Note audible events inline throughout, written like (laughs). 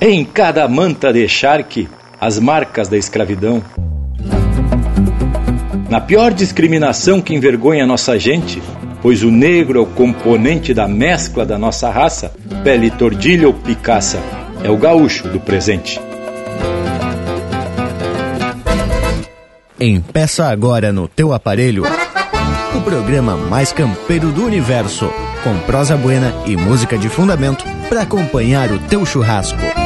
Em cada manta de charque, as marcas da escravidão. Na pior discriminação que envergonha nossa gente, pois o negro é o componente da mescla da nossa raça, pele tordilha ou picaça, é o gaúcho do presente. Empeça agora no teu aparelho o programa mais campeiro do universo, com prosa buena e música de fundamento para acompanhar o teu churrasco.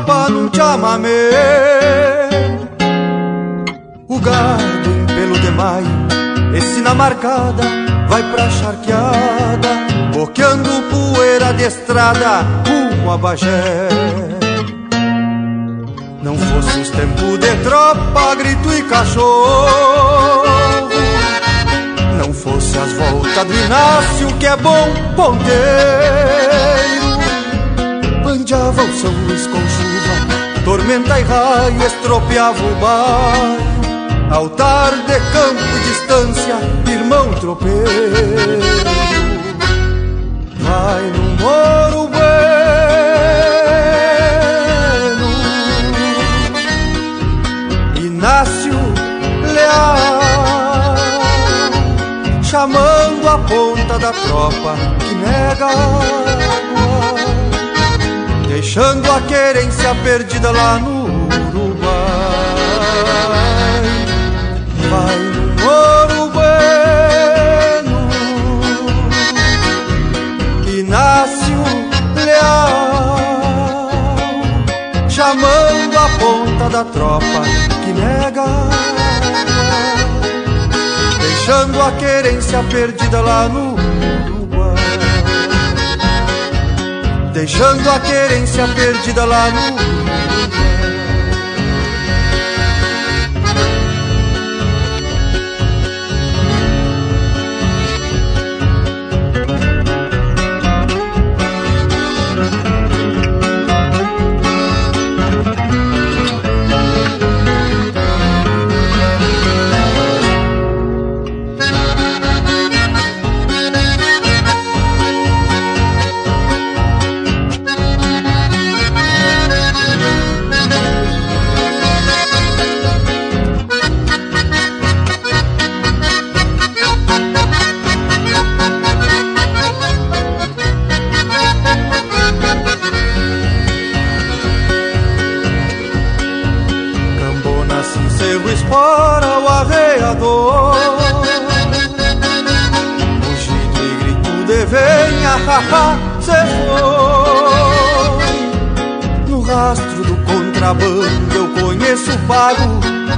Tropa num chamamé. O gado em pelo de maio, esse na marcada, vai pra charqueada boqueando poeira de estrada rumo a Bagé. Não fosse os tempos de tropa, grito e cachorro. Não fosse as voltas do Inácio, que é bom ponteiro. Pandeava o São Luís com chuva, tormenta e raio, estropeava o bairro. Altar de campo, distância, irmão tropeiro vai no moro bueno Inácio Leal chamando a ponta da tropa que nega deixando a querência perdida lá no Uruguai. Vai no moro bueno Inácio Leal, chamando a ponta da tropa que nega, deixando a querência perdida lá no deixando a querência perdida lá no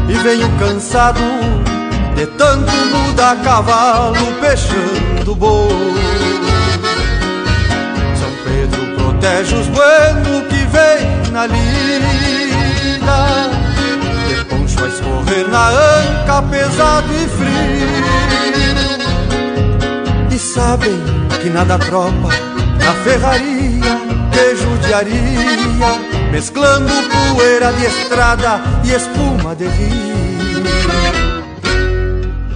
E venho cansado de tanto mudar cavalo Peixando boi. São Pedro protege os buenos que vem na lida De poncho a escorrer na anca pesado e frio E sabem que nada tropa na ferraria Que judiaria Mesclando poeira de estrada e espuma de rio.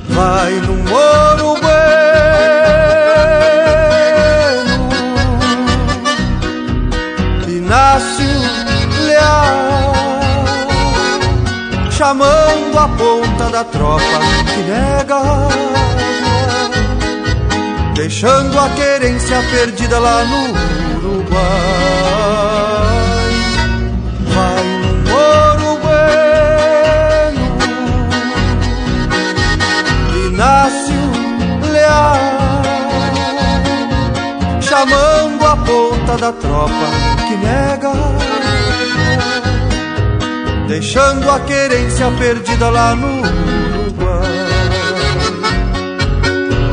Vai no moro bueno Inácio Leal Chamando a ponta da tropa que nega Deixando a querência perdida lá no Uruguai Inácio Leal Chamando a ponta da tropa que nega Deixando a querência perdida lá no Uruguai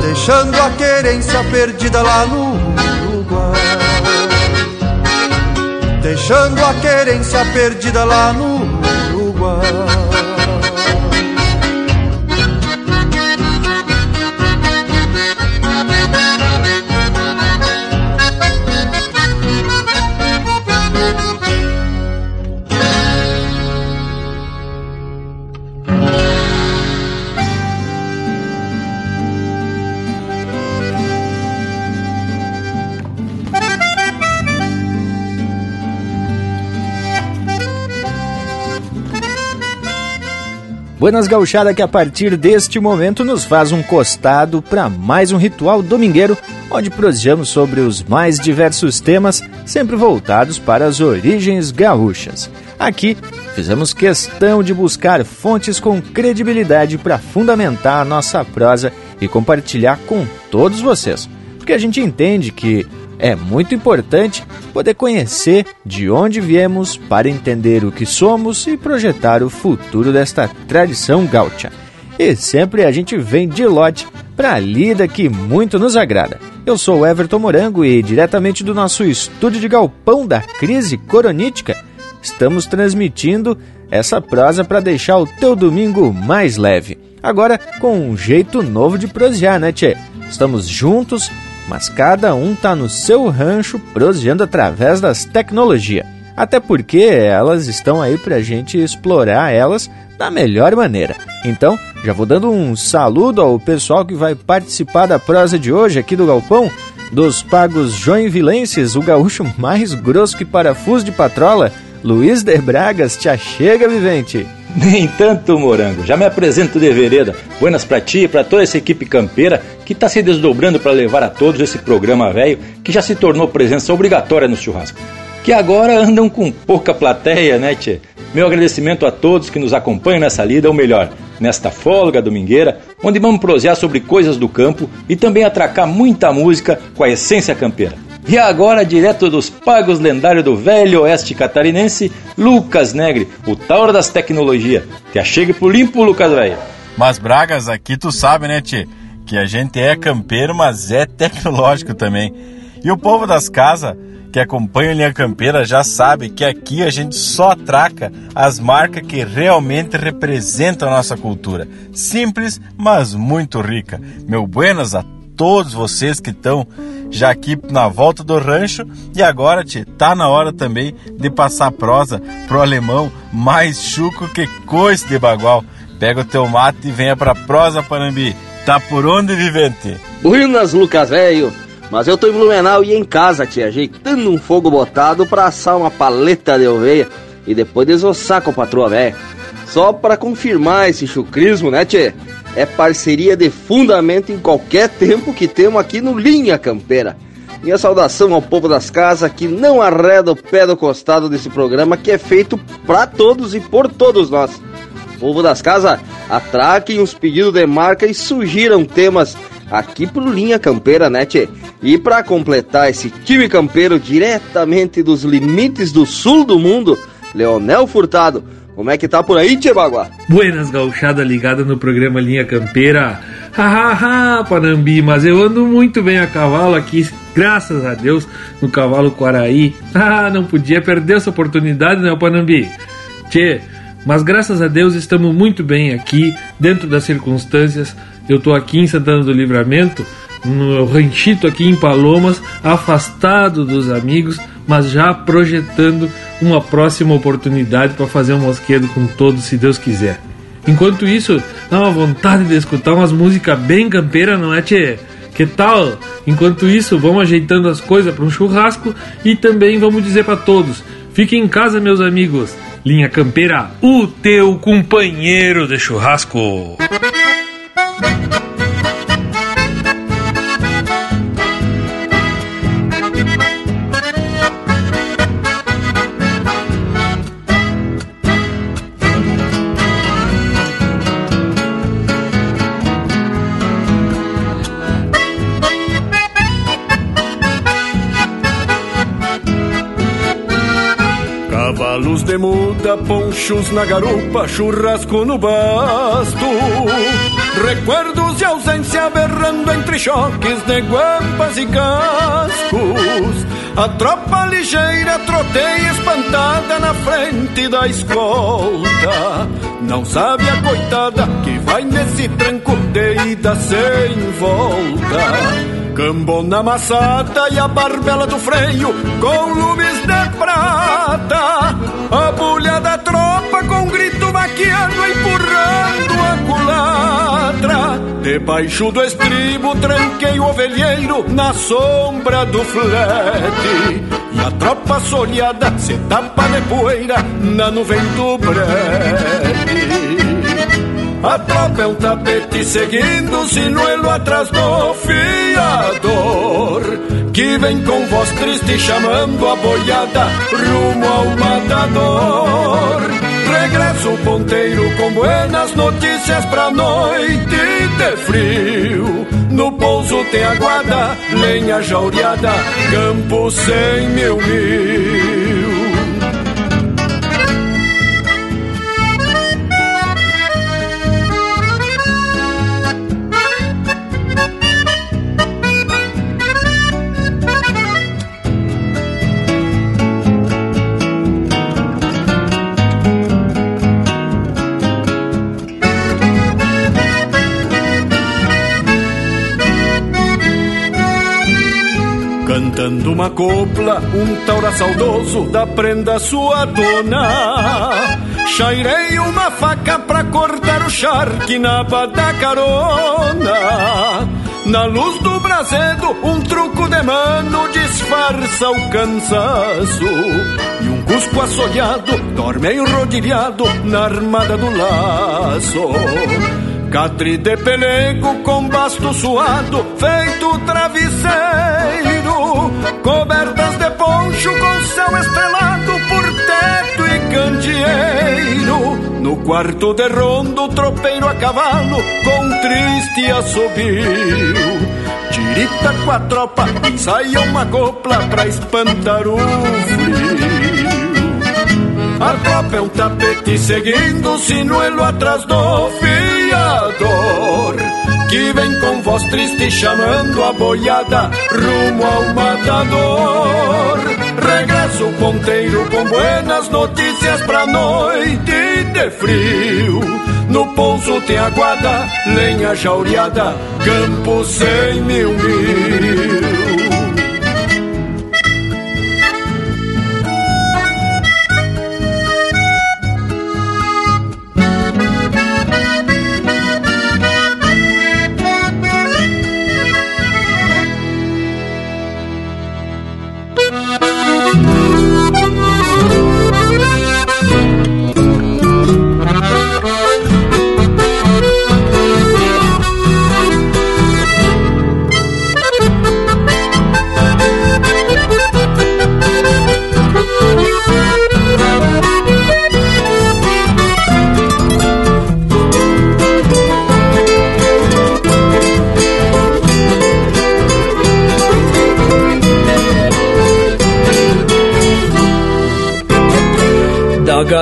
Deixando a querência perdida lá no Uruguai deixando a querência perdida lá no Uruguai. Buenas Gauchada que a partir deste momento nos faz um costado para mais um ritual domingueiro, onde prosseguimos sobre os mais diversos temas, sempre voltados para as origens gaúchas. Aqui, fizemos questão de buscar fontes com credibilidade para fundamentar a nossa prosa e compartilhar com todos vocês, porque a gente entende que é muito importante poder conhecer de onde viemos para entender o que somos e projetar o futuro desta tradição gaúcha. E sempre a gente vem de lote para a lida que muito nos agrada. Eu sou Everton Morango e diretamente do nosso estúdio de galpão da crise coronítica, estamos transmitindo essa prosa para deixar o teu domingo mais leve. Agora com um jeito novo de prosear, né, tchê? Estamos juntos mas cada um está no seu rancho prosseando através das tecnologias. Até porque elas estão aí para a gente explorar elas da melhor maneira. Então, já vou dando um saludo ao pessoal que vai participar da prosa de hoje aqui do Galpão, dos pagos joinvilenses, o gaúcho mais grosso que parafuso de patrola, Luiz de Bragas, te chega, vivente! Nem tanto, Morango. Já me apresento de vereda. Buenas pra ti e pra toda essa equipe campeira que tá se desdobrando para levar a todos esse programa velho que já se tornou presença obrigatória no churrasco. Que agora andam com pouca plateia, né, tchê? Meu agradecimento a todos que nos acompanham nessa lida, ou melhor, nesta folga domingueira, onde vamos prosear sobre coisas do campo e também atracar muita música com a essência campeira. E agora, direto dos pagos lendários do velho oeste catarinense, Lucas Negre, o Tauro das Tecnologias. Te achegue pro limpo, Lucas, velho. Mas Bragas, aqui tu sabe, né, tchê? Que a gente é campeiro, mas é tecnológico também. E o povo das casas que acompanha a linha campeira já sabe que aqui a gente só atraca as marcas que realmente representam a nossa cultura. Simples, mas muito rica. Meu buenas a todos vocês que estão já aqui na volta do rancho e agora, te tá na hora também de passar prosa pro alemão mais chuco que coice de bagual. Pega o teu mate e venha pra prosa, Panambi. Tá por onde, vivente? Buenas, Lucas, velho. Mas eu tô em Blumenau e em casa, tia, ajeitando um fogo botado pra assar uma paleta de oveia e depois desossar com a patroa velha. Só para confirmar esse chucrismo, né, tia? é parceria de fundamento em qualquer tempo que temos aqui no Linha Campeira. Minha saudação ao povo das casas que não arreda o pé do costado desse programa que é feito para todos e por todos nós. Povo das casas, atraquem os pedidos de marca e sugiram temas aqui pro Linha Campeira, né, tchê? E para completar esse time campeiro diretamente dos limites do sul do mundo, Leonel Furtado, como é que tá por aí, Tchê Baguá? Buenas gauchada ligada no programa Linha Campeira. Hahaha, Panambi, mas eu ando muito bem a cavalo aqui, graças a Deus, no cavalo Quaraí. (laughs) Ah, não podia perder essa oportunidade, né, Panambi? Tchê, mas graças a Deus estamos muito bem aqui, dentro das circunstâncias. Eu tô aqui em Santana do Livramento, no ranchito aqui em Palomas, afastado dos amigos, mas já projetando uma próxima oportunidade para fazer um mosquedo com todos, se Deus quiser. Enquanto isso, dá uma vontade de escutar umas músicas bem campeiras, não é, tchê? Que tal? Enquanto isso, vamos ajeitando as coisas para um churrasco e também vamos dizer para todos: fiquem em casa, meus amigos. Linha Campeira, o teu companheiro de churrasco. De muda, ponchos na garupa, churrasco no basto. Recuerdos de ausência berrando entre choques de guampas e cascos. A tropa ligeira troteia espantada na frente da escolta. Não sabe a coitada que vai nesse tranco de ida sem volta. Cambona amassada e a barbela do freio com lumes de prata. A bulha da tropa com grito maquiano empurrando a culatra. Debaixo do estribo tranquei o ovelheiro na sombra do flete. E a tropa soleada se tapa de poeira na nuvem do brete. A tropa é um tapete seguindo o sinuelo atrás do fiador Que vem com voz triste chamando a boiada rumo ao matador. Regressa o ponteiro com buenas notícias pra noite de frio. No pouso tem aguada, lenha jaureada, campo sem mil mil Cantando uma copla, um taura saudoso da prenda sua dona. Chairei uma faca pra cortar o charque na da carona. Na luz do brasedo, um truco de mano disfarça o cansaço. E um cusco assolhado dorme enrodilhado na armada do laço. Catre de pelego com basto suado, feito travesseiro, cobertas de poncho com céu estrelado por teto e candeeiro. No quarto de rondo, tropeiro a cavalo com triste assobio. Tirita com a tropa, saia uma copla pra espantar o frio. A tropa é um tapete seguindo o sinuelo atrás do fiador Que vem com voz triste chamando a boiada rumo ao matador. Regressa o ponteiro com buenas notícias pra noite de frio. No pouso tem aguada, lenha jaureada, campo sem mil mil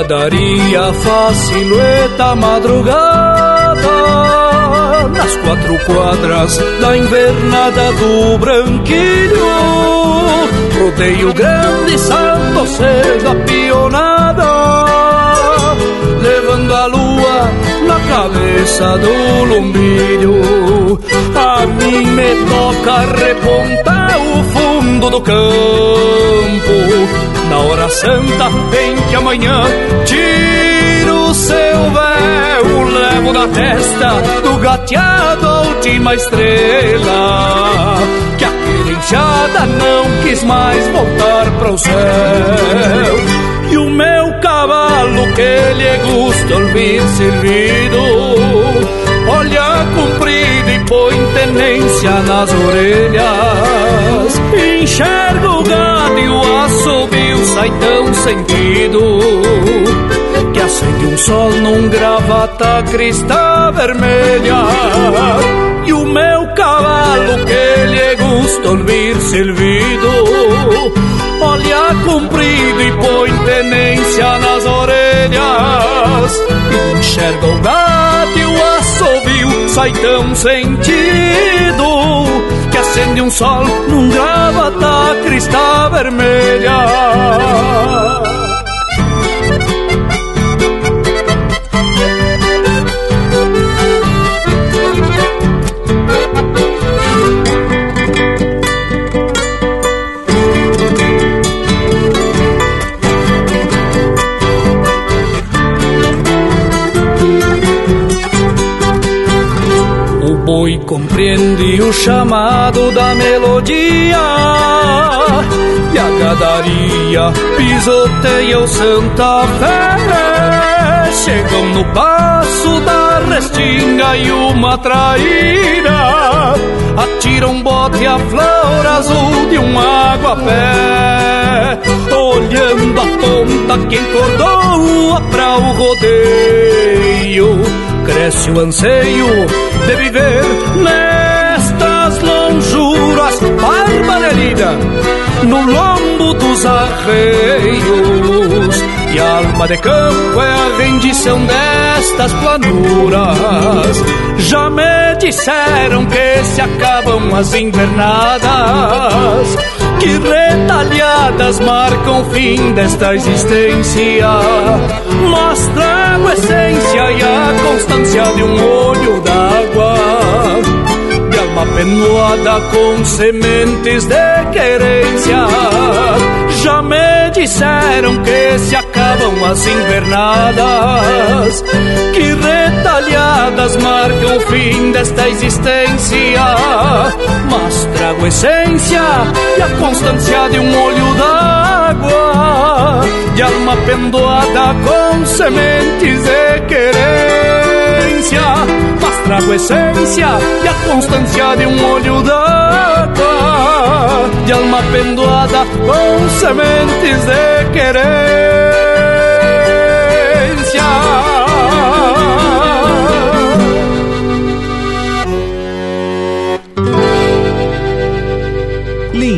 Gadaria faz silhueta madrugada Nas quatro quadras da invernada do branquilho. Rodeio grande, salto cedo a pionada Levando a lua na cabeça do lumbilho. A mim me toca repontar o fundo do campo na hora santa em que amanhã tiro seu véu, levo na testa do gateado a última estrela. Que a querenchada não quis mais voltar para o céu. E o meu cavalo que lhe gusta ouvir servido, põe tenência nas orelhas. Enxerga o gado e o assobio sai tão sentido que acende um sol num gravata crista vermelha. E o meu cavalo que lhe gusta ouvir silvido, olha comprido e põe tenência nas orelhas. E enxerga o gato e o assobio sai tão sentido que acende um sol num gravata crista vermelha. Boi compreende o chamado da melodia E a gadaria pisoteia o Santa Fé. Chegam no passo da restinga e uma traíra. Atira um bote à flor azul de um água-pé Olhando a ponta que encordou pra o rodeio cresce o anseio de viver nestas lonjuras barbarelida no lombo dos arreios. E a alma de campo é a rendição destas planuras. Já me disseram que se acabam as invernadas, que retalhadas marcam o fim desta existência. Mostra a essência e a constância de um olho d'água De alma penuada com sementes de querência Já me disseram que se acabam as invernadas Que retalhadas marcam o fim desta existência. Mas trago essência e a constância de um olho d'água De alma pendoada com sementes de querência. Mas trago essência e a constância de um olho d'água De alma pendoada com sementes de querência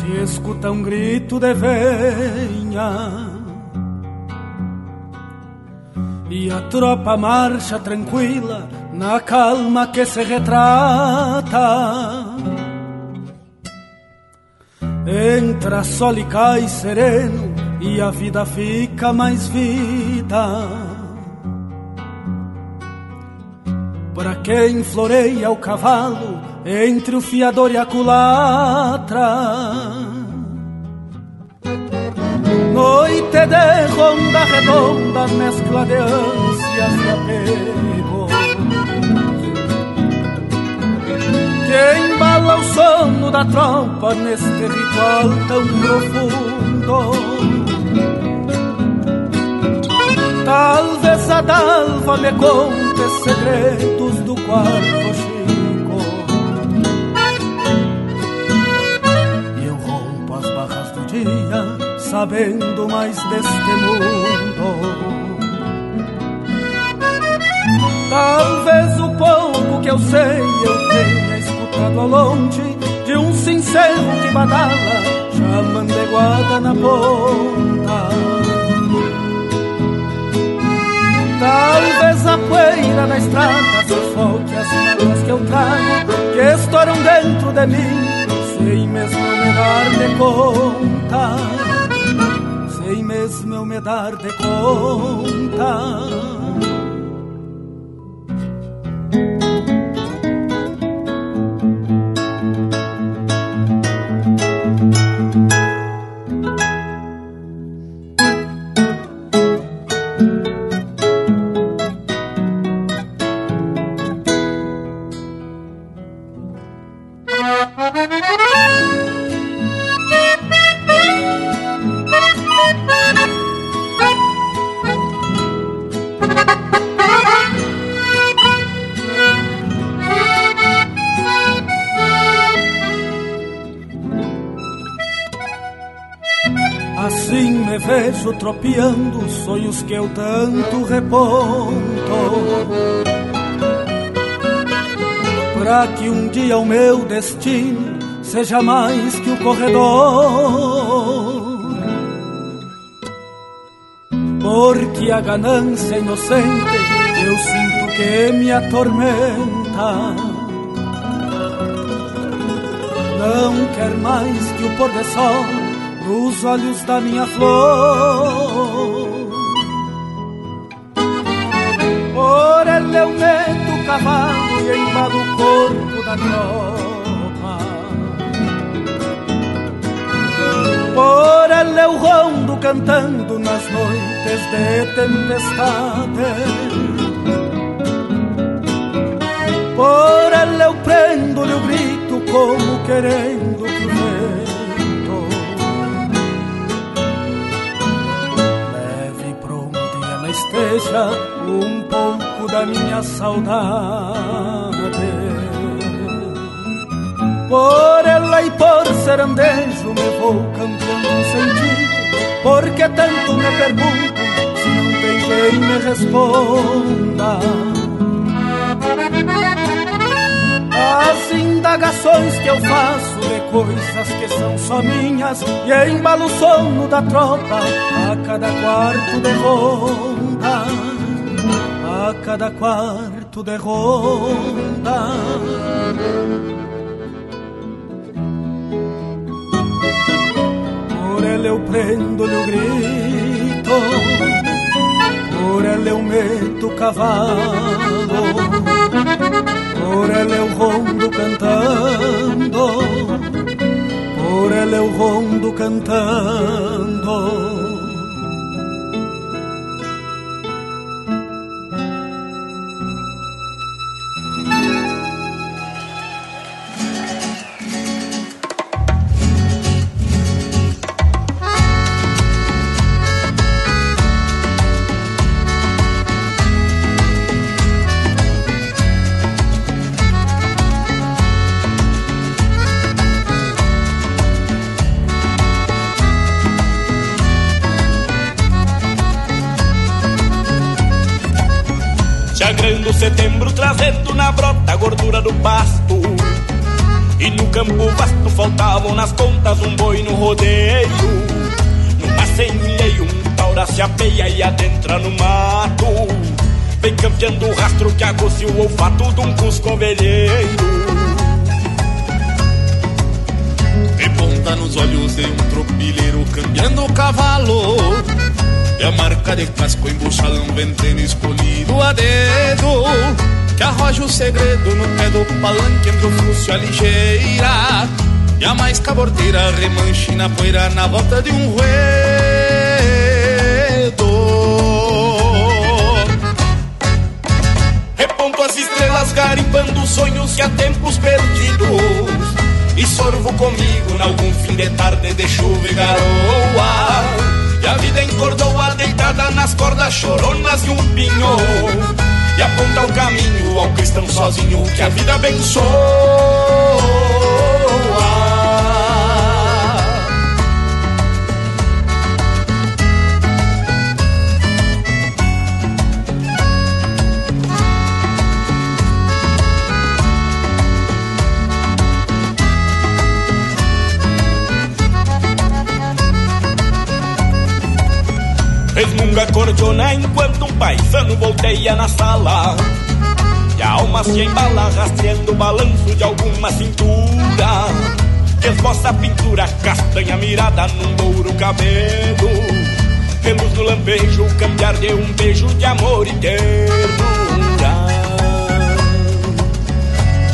Se escuta um grito de venha. E a tropa marcha tranquila na calma que se retrata. Entra sol e cai sereno e a vida fica mais vida. Para quem floreia o cavalo entre o fiador e a culatra. Noite de ronda redonda, mescla de ânsias e apego. Que embala o sono da tropa neste ritual tão profundo. Talvez a dalva me conte segredos do quarto dia Sabendo mais deste mundo. Talvez o pouco que eu sei eu tenha escutado ao longe De um sincero que badala Chamando de guarda na ponta. Talvez a poeira da estrada sufoque as mágoas que eu trago Que estouram dentro de mim Sem mesmo me dar de conta Sem mesmo eu me dar de conta tropeando sonhos que eu tanto reponto. Pra que um dia o meu destino seja mais que o corredor. Porque a ganância inocente eu sinto que me atormenta. Não quer mais que o pôr do sol nos olhos da minha flor. Por ele eu meto o cavalo e embalo o corpo da tropa. Por ele eu rondo cantando nas noites de tempestade. Por ele eu prendo-lhe o grito como querendo um pouco da minha saudade. Por ela e por serandejo me vou cambiando um sentido, porque tanto me pergunto se não tem quem me responda. As indagações que eu faço de coisas que são só minhas E embalo o sono da tropa a cada quarto de ronda A cada quarto de ronda Por ele eu prendo-lhe o grito Por ele eu meto o cavalo por ela eu rondo cantando, por ela eu rondo cantando. Setembro, trazendo na brota a gordura do pasto. E no campo vasto faltavam nas contas um boi no rodeio. Num passeio um taura se apeia e adentra no mato. Vem campeando o rastro que agocia o olfato de um cusco velheiro. E ponta nos olhos de um tropilheiro cambiando o cavalo. E a marca de casco embuchada um ventreno escolhido a dedo Que arroja o segredo no pé do palanque entre o e a ligeira E a mais cabordeira remanche na poeira na volta de um ruedo. Reponto as estrelas garimpando sonhos que há tempos perdidos E sorvo comigo, algum fim de tarde de chuva e garoa e a vida encordoa deitada nas cordas choronas de um pinho. E aponta o caminho ao cristão sozinho que a vida abençoa Resmunga cordiona enquanto um paisano volteia na sala. E a alma se embala rastreando o balanço de alguma cintura. Que esboça a pintura castanha mirada num louro cabelo. Reluz no lampejo, o cambiar de um beijo de amor e ternura.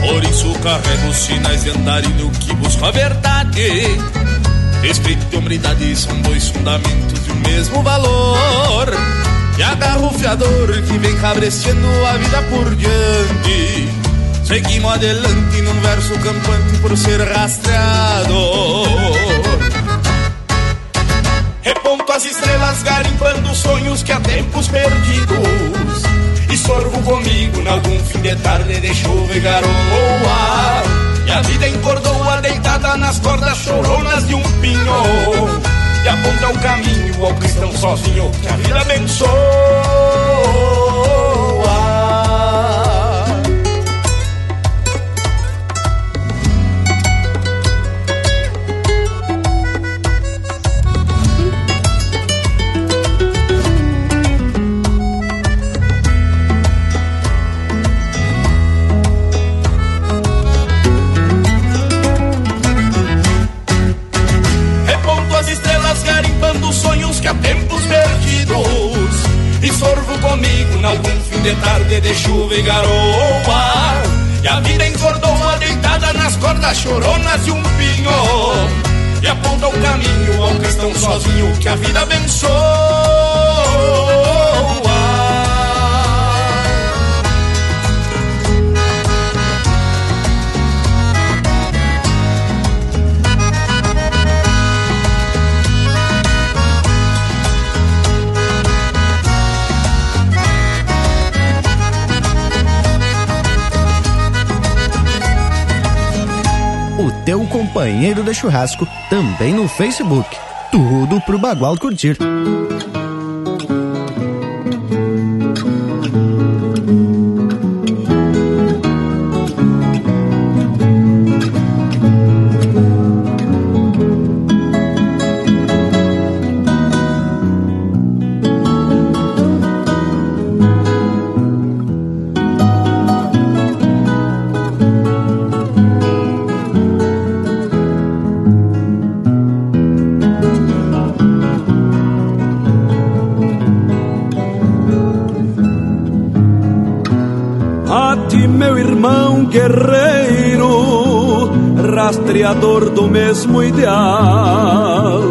Por isso carrego os sinais de andarilho que busco a verdade. Respeito e humildade são dois fundamentos mesmo valor. E agarro o fiador que vem cabrecendo a vida por diante. Seguimos adelante num verso campante por ser rastreador. Reponto as estrelas garimpando sonhos que há tempos perdidos. E sorvo comigo em algum fim de tarde de chuva e garoa. E a vida encordoa deitada nas cordas choronas de um pinho e aponta o caminho ao cristão sozinho que a vida abençoa. E garoa E a vida encordoa deitada nas cordas choronas de um pinho E aponta o caminho ao cristão sozinho que a vida abençoa teu companheiro de churrasco também no Facebook. Tudo pro Bagual curtir. Guerreiro, rastreador do mesmo ideal,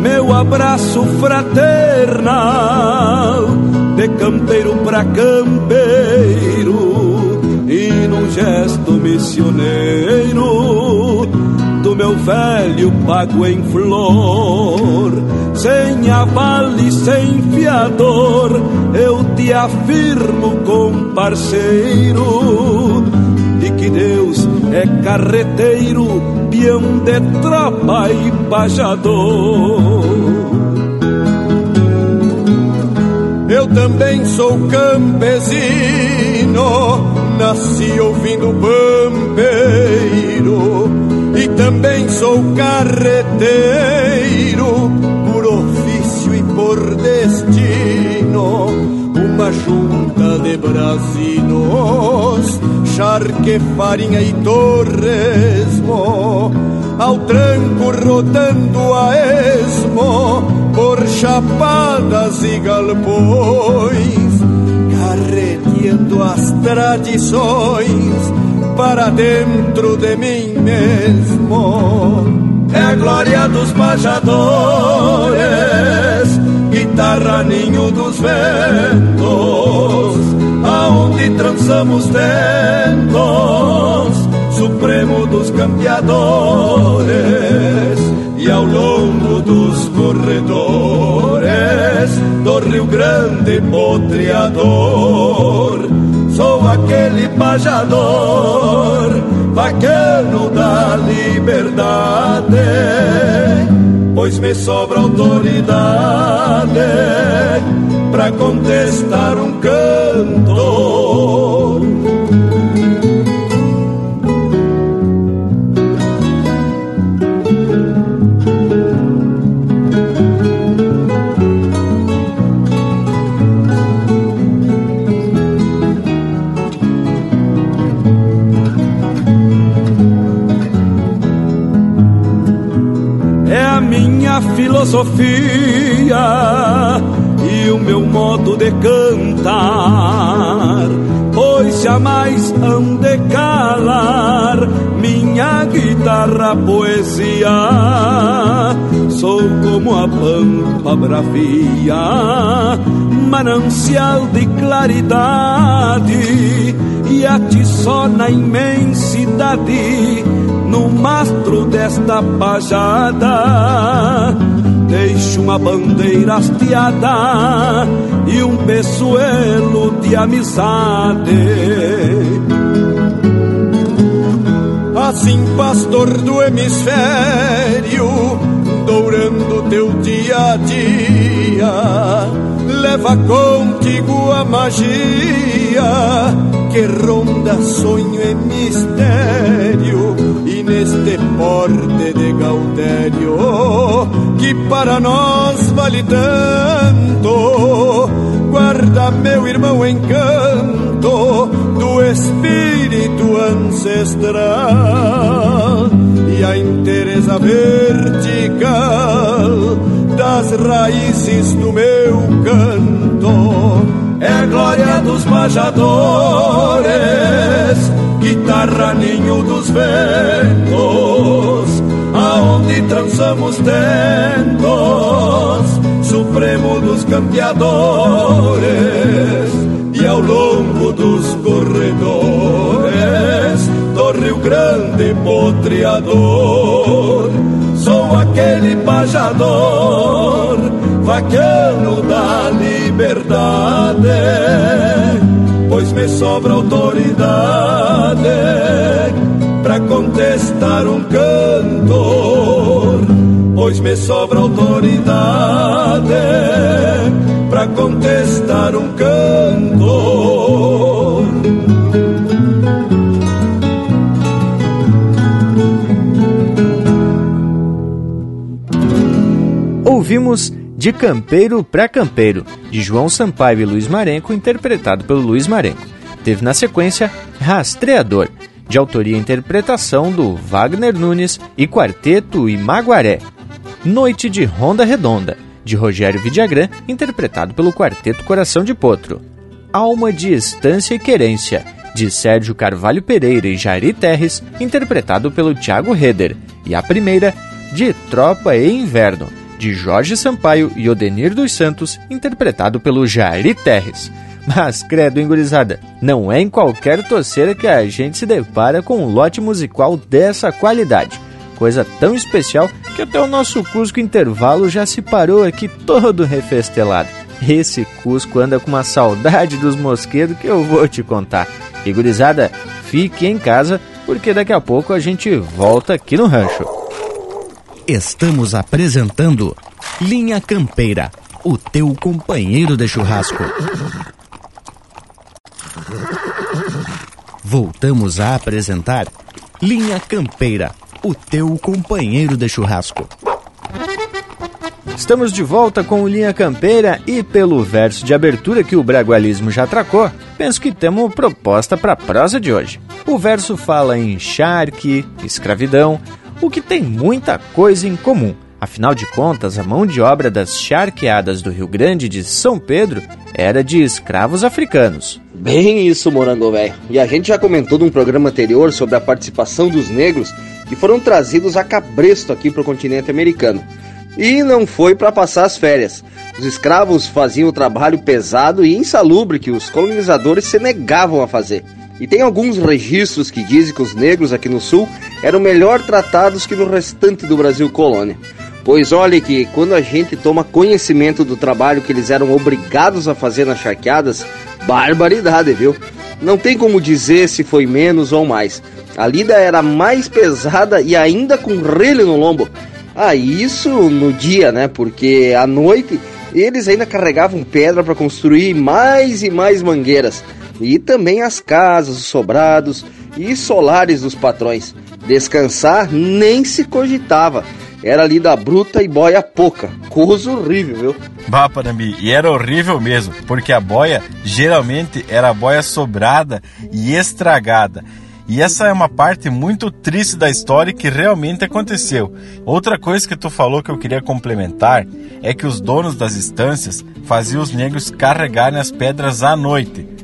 meu abraço fraternal, de campeiro pra campeiro, e num gesto missioneiro do meu velho pago em flor. Sem aval e sem fiador, eu te afirmo com parceiro Deus é carreteiro, peão de tropa e pajador. Eu também sou campesino, nasci ouvindo pampeiro e também sou carreteiro por ofício e por destino. Uma junta de brasinos, charque, farinha e torresmo, ao tranco rodando a esmo por chapadas e galpões, carreteando as tradições para dentro de mim mesmo. É a glória dos pajadores, guitarra ninho dos ventos, aonde trançamos tentos, supremo dos campeadores, e ao longo dos corredores do Rio Grande potreador sou aquele pajador, bacano da liberdade, pois me sobra autoridade para contestar um canto. É a minha filosofia o meu modo de cantar, pois jamais hão de calar minha guitarra poesia. Sou como a pampa bravia, manancial de claridade, e atiçó na imensidade no mastro desta pajada. Deixo uma bandeira hasteada e um peçoelo de amizade. Assim, pastor do hemisfério, dourando teu dia a dia. Leva contigo a magia que ronda sonho e mistério. E neste porte de Gaudério, que para nós vale tanto, guarda meu irmão encanto do espírito ancestral e a inteireza vertical das raízes do meu canto. É a glória dos majadores, guitarra ninho dos ventos, aonde trançamos tentos, supremo dos campeadores, e ao longo dos corredores do Rio Grande potreador. Sou aquele pajador, vaquiano da liberdade, pois me sobra autoridade para contestar um cantor, pois me sobra autoridade para contestar um cantor. Ouvimos De Campeiro para Campeiro, de João Sampaio e Luiz Marenco, interpretado pelo Luiz Marenco. Teve na sequência Rastreador, de autoria e interpretação do Wagner Nunes e Quarteto Imaguaré. Noite de Ronda Redonda, de Rogério Vidagrã, interpretado pelo Quarteto Coração de Potro. Alma de Estância e Querência, de Sérgio Carvalho Pereira e Jari Terres, interpretado pelo Tiago Heder. E a primeira, de Tropa e Inverno, de Jorge Sampaio e Odenir dos Santos, interpretado pelo Jari Terres. Mas, credo, engurizada, não é em qualquer torceira que a gente se depara com um lote musical dessa qualidade. Coisa tão especial que até o nosso Cusco Intervalo já se parou aqui todo refestelado. Esse Cusco anda com uma saudade dos mosquedos que eu vou te contar. E fique em casa, porque daqui a pouco a gente volta aqui no rancho. Estamos apresentando Linha Campeira, o teu companheiro de churrasco. Voltamos a apresentar Linha Campeira, o teu companheiro de churrasco. Estamos de volta com o Linha Campeira e pelo verso de abertura que o Bragualismo já tracou, penso que temos proposta para a prosa de hoje. O verso fala em charque, escravidão, o que tem muita coisa em comum. Afinal de contas, a mão de obra das charqueadas do Rio Grande de São Pedro era de escravos africanos. Bem isso, morango velho. E a gente já comentou num programa anterior sobre a participação dos negros que foram trazidos a cabresto aqui para o continente americano. E não foi para passar as férias. Os escravos faziam o trabalho pesado e insalubre que os colonizadores se negavam a fazer. E tem alguns registros que dizem que os negros aqui no sul eram melhor tratados que no restante do Brasil colônia. Pois olhe que quando a gente toma conhecimento do trabalho que eles eram obrigados a fazer nas charqueadas, barbaridade, viu? Não tem como dizer se foi menos ou mais. A lida era mais pesada e ainda com relho no lombo. Ah, isso no dia, né? Porque à noite eles ainda carregavam pedra para construir mais e mais mangueiras. E também as casas, os sobrados e solares dos patrões. Descansar nem se cogitava. Era ali da bruta e boia pouca. Coisa horrível, viu? Bah, Panambi, e era horrível mesmo, porque a boia geralmente era boia sobrada e estragada. E essa é uma parte muito triste da história que realmente aconteceu. Outra coisa que tu falou que eu queria complementar é que os donos das estâncias faziam os negros carregarem as pedras à noite.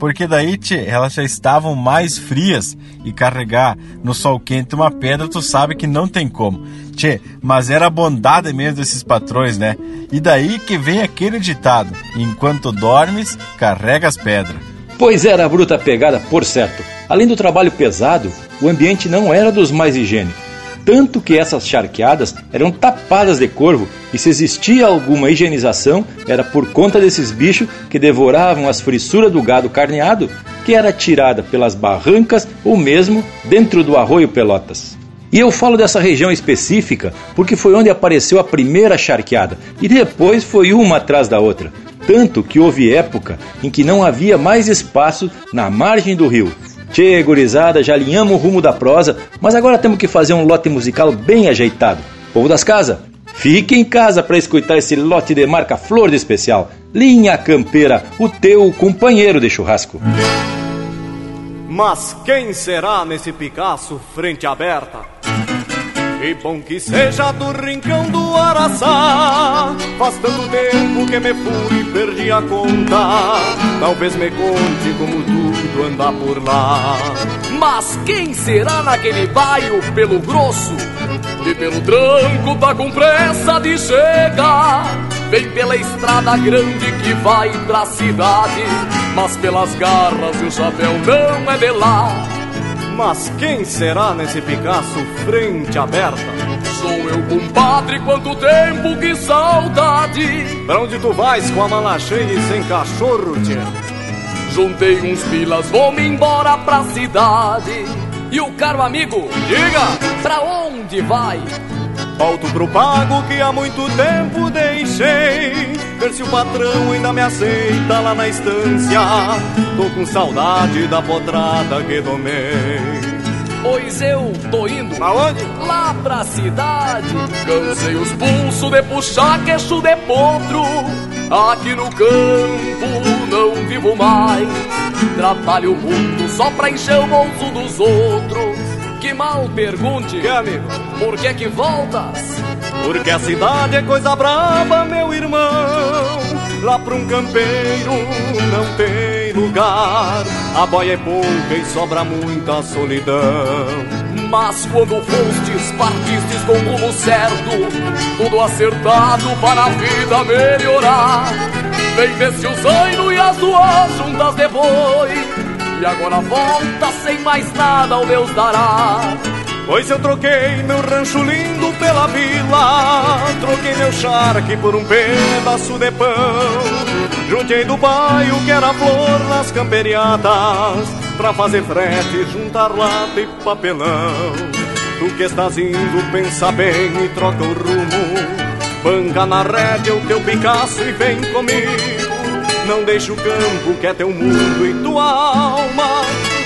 Porque daí tchê, elas já estavam mais frias e carregar no sol quente uma pedra tu sabe que não tem como. Tchê, mas era a bondade mesmo desses patrões, né? E daí que vem aquele ditado: enquanto dormes, carrega as pedras. Pois era a bruta pegada, por certo. Além do trabalho pesado, o ambiente não era dos mais higiênicos. Tanto que essas charqueadas eram tapadas de corvo e se existia alguma higienização era por conta desses bichos que devoravam as frissuras do gado carneado que era tirada pelas barrancas ou mesmo dentro do arroio Pelotas. E eu falo dessa região específica porque foi onde apareceu a primeira charqueada e depois foi uma atrás da outra. Tanto que houve época em que não havia mais espaço na margem do rio. Tchê, gurizada, já alinhamos o rumo da prosa, mas agora temos que fazer um lote musical bem ajeitado. Povo das casas, fique em casa para escutar esse lote de marca Flor de Especial. Linha Campeira, o teu companheiro de churrasco. Mas quem será nesse Picasso frente aberta? E bom que seja do rincão do Araçá. Faz tanto tempo que me fui e perdi a conta. Talvez me conte como tudo anda por lá. Mas quem será naquele bairro pelo grosso? E pelo tranco tá com pressa de chegar? Vem pela estrada grande que vai pra cidade Mas pelas garras e o chapéu não é de lá mas quem será nesse Picasso frente aberta? Sou eu, compadre, quanto tempo, que saudade! Pra onde tu vais com a mala cheia e sem cachorro, tia? Juntei uns pilas, vou-me embora pra cidade. E o caro amigo, diga, pra onde vai? Volto pro pago que há muito tempo deixei. Ver se o patrão ainda me aceita lá na estância. Tô com saudade da potrada que tomei Pois eu tô indo Aonde? Lá pra cidade. Cansei os pulsos de puxar queixo de potro. Aqui no campo não vivo mais. Trabalho muito só pra encher o bolso dos outros que mal pergunte, que amigo, por que que voltas? Porque a cidade é coisa braba, meu irmão. Lá pra um campeiro não tem lugar. A boia é pouca e sobra muita solidão. Mas quando fostes, partistes com o rumo certo, tudo acertado para a vida melhorar. Vem desse o zaino e as duas juntas depois e agora volta sem mais nada ao Deus dará. Pois eu troquei meu rancho lindo pela vila, troquei meu charque por um pedaço de pão. Juntei do bairro que era flor nas camperiadas, pra fazer frete, juntar lata e papelão. Tu que estás indo, pensa bem e troca o rumo. Banca na rédea o teu Picasso e vem comigo. Não deixa o campo que é teu mundo e tua alma.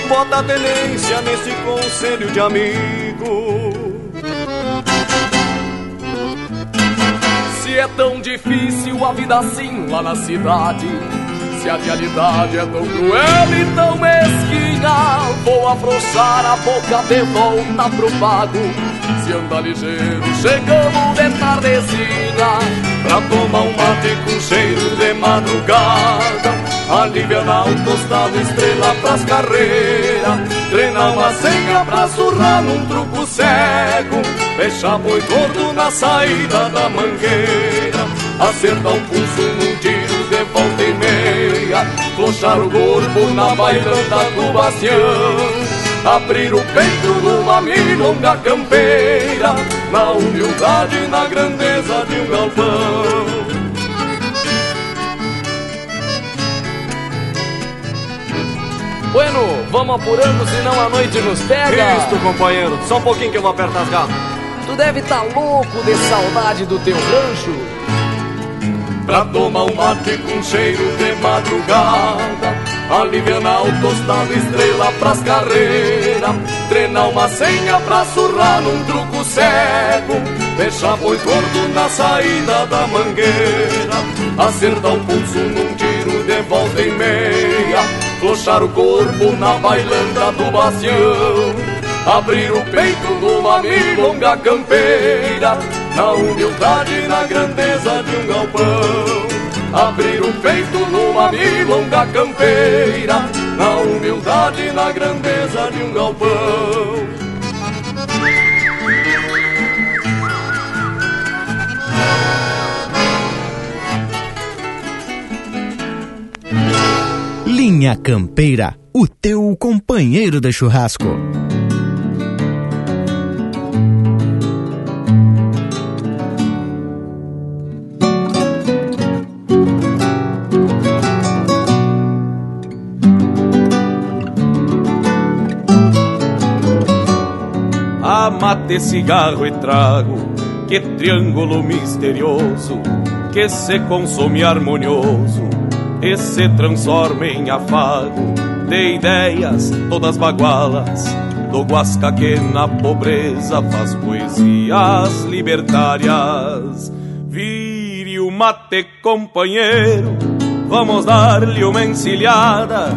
Bota a tenência nesse conselho de amigo. Se é tão difícil a vida assim lá na cidade. Se a realidade é tão cruel e tão mesquinha, vou afrouxar a boca de volta pro pago. Se anda ligeiro, chegamos de tardezinha Pra tomar um mate com cheiro de madrugada. Aliviar o tostado, estrela pras carreiras Treinar uma senha pra surrar num truco cego. Fechar boi gordo na saída da mangueira Acertar um pulso num tiro de volta e meia. Flochar o corpo na bailanta do bastião Abrir o peito numa milonga campeira Na humildade e na grandeza de um galpão. Bueno, vamos apurando, senão a noite nos pega. Isto, companheiro, só um pouquinho que eu vou apertar as garras. Tu deve tá louco de saudade do teu rancho Pra tomar um mate com cheiro de madrugada. Aliviar o tostado, estrela pras carreiras. Treinar uma senha pra surrar num truco cego. Deixar boi gordo na saída da mangueira. Acertar o pulso num tiro de volta e meia. Flochar o corpo na bailanda do bastião Abrir o peito numa milonga campeira Na humildade e na grandeza de um galpão abrir o peito numa milonga campeira, na humildade e na grandeza de um galpão. Linha Campeira, o teu companheiro de churrasco. Mate, cigarro e trago, que triângulo misterioso que se consome harmonioso e se transforma em afago de ideias todas bagualas do Guasca que na pobreza faz poesias libertárias. Vire o mate, companheiro, vamos dar-lhe uma encilhada.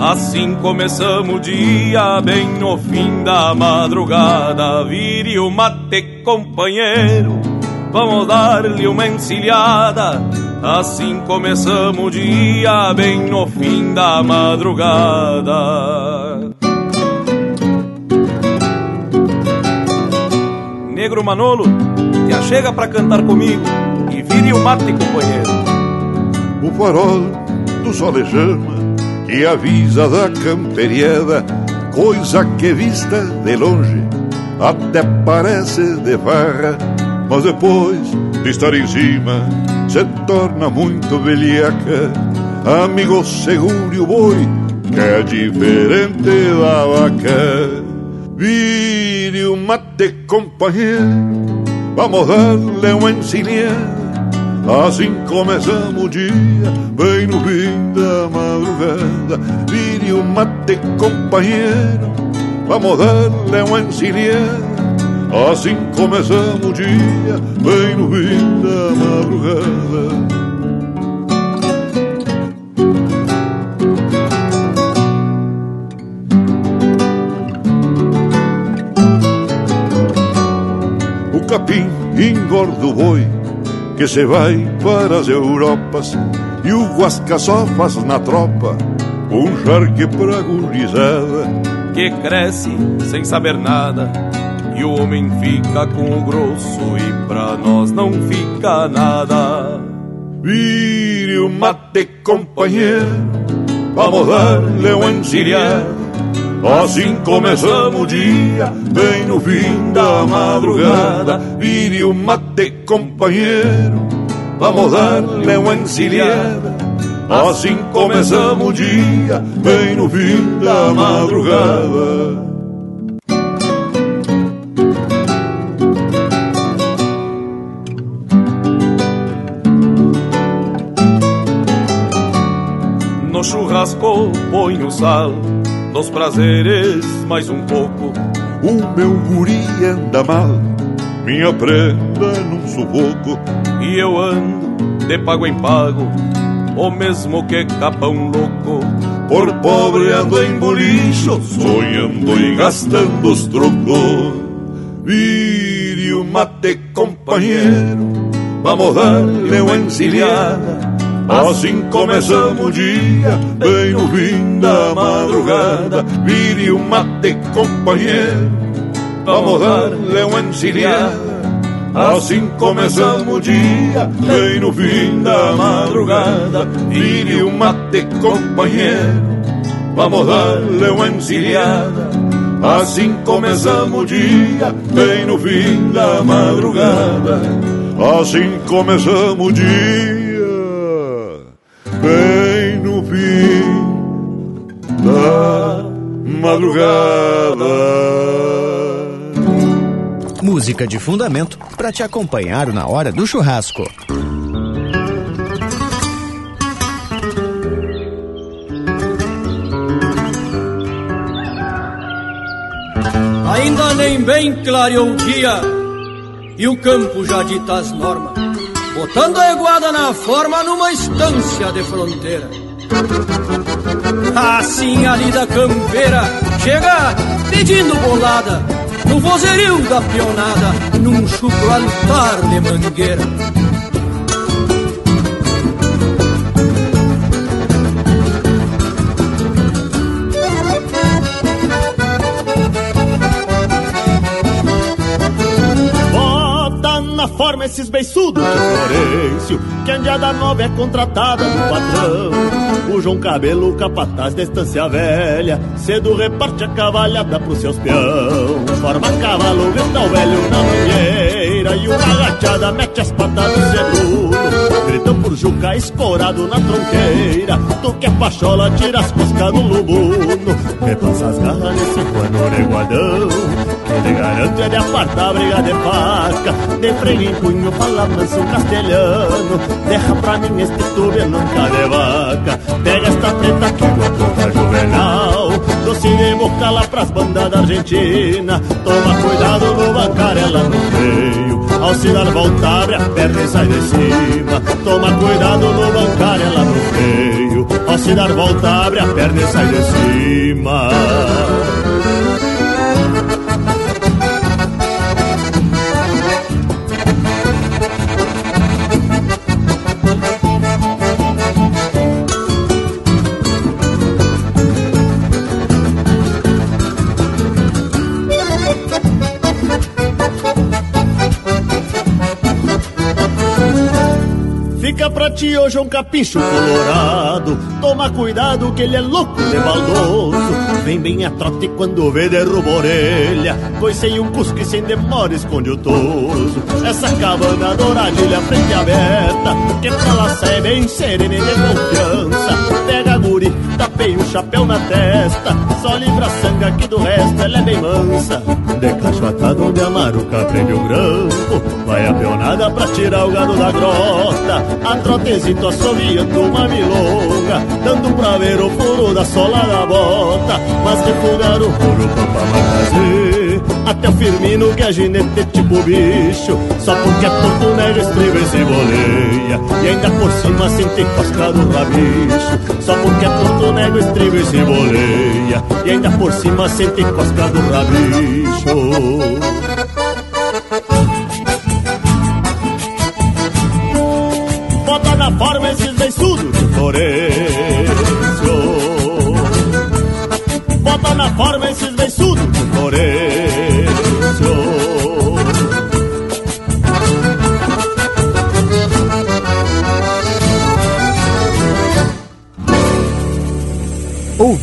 Assim começamos o dia, bem no fim da madrugada. Vire o mate, companheiro, vamos dar-lhe uma encilhada. Assim começamos o dia, bem no fim da madrugada. Negro Manolo, te achega pra cantar comigo e vire o mate, companheiro. O farol do sol chama que avisa da camperiada, coisa que vista de longe até parece de farra, mas depois de estar em cima se torna muito velhaca. Amigo, segure o boi, que é diferente da vaca. Vire o mate, companheiro, vamos dar-lhe uma encilhada. Assim começamos o dia, bem no fim da madrugada. Vire o mate, companheiro, vamos dar-lhe uma encilhada. Assim começamos o dia, bem no fim da madrugada. O capim engorda o boi que se vai para as Europas e o guasca só faz na tropa um charque pra gurizada que cresce sem saber nada e o homem fica com o grosso e pra nós não fica nada. Vire o mate, companheiro, vamos dar-lhe uma encilhada. Assim começamos o dia, bem no fim da madrugada. Vire o mate, companheiro, vamos dar-lhe uma encilhada. Assim começamos o dia, bem no fim da madrugada. No churrasco põe o sal, nos prazeres mais um pouco. O meu guri anda mal, minha prenda num sufoco. E eu ando de pago em pago, o mesmo que capão louco. Por pobre ando em bolicho, sonhando e gastando os trocos. Vire o mate, companheiro, vamos dar-lhe uma encilhada. Assim começamos o dia, bem no fim da madrugada. Vire o mate, companheiro, vamos dar-lhe uma encilhada. Assim começamos o dia, bem no fim da madrugada. Vire o mate, companheiro, vamos dar-lhe uma encilhada. Assim começamos o dia, bem no fim da madrugada. Assim começamos o dia, bem no fim da madrugada. Música de fundamento para te acompanhar na hora do churrasco. Ainda nem bem clareou o dia e o campo já dita as normas, botando a eguada na forma numa estância de fronteira. Assim ali da campeira chega pedindo bolada no vozerio da pionada, num chucro altar de mangueira. Forma esses beiçudos de Florencio, que Andiada Nova é contratada do patrão. O João Cabelo, capataz da estância velha, cedo reparte a cavalhada pros seus peão. Forma cavalo, grita o velho na mangueira, e uma agachada mete as patas no seguro. Gritam por Juca escorado na tronqueira, tu que é pachola, tira as no lubuno. ano Repassa as garras nesse pano reguadão Que lhe garanto é de apartar a briga de faca. De freio em punho, fala manso castelhano. Deixa pra mim este tube nunca de vaca. Pega esta preta com a ponta juvenal Doce de boca lá pras bandas da Argentina. Toma cuidado no bancarela no freio Ao se dar volta abre a perna e sai de cima. Toma cuidado no bancarela no freio Ao se dar volta abre a perna e sai de cima Ti hoje um capricho colorado. Toma cuidado que ele é louco de baldoso. Vem bem a trote quando vê derruba a orelha. Pois sem um cusco e sem demora esconde o toso. Essa cabana douradilha frente aberta Que pra lá sai bem serena e de confiança. Pega tapei o chapéu na testa Só livra a sanga que do resto ela é bem mansa. De cacho atado onde a maruca prende o grampo Vai a peonada pra tirar o gado da grota. A trotezito assoviando uma milonga Dando pra ver o furo da sola da bota. Mas refugar o furo pra fazer Até o Firmino que é ginete tipo bicho. Só porque é tonto nega estriba e se boleia E ainda por cima sente cosca do rabicho. Só porque é tonto nega estriba e se boleia E ainda por cima sente cosca do rabicho. Na forma esses beiçudos de Florencio. Bota na forma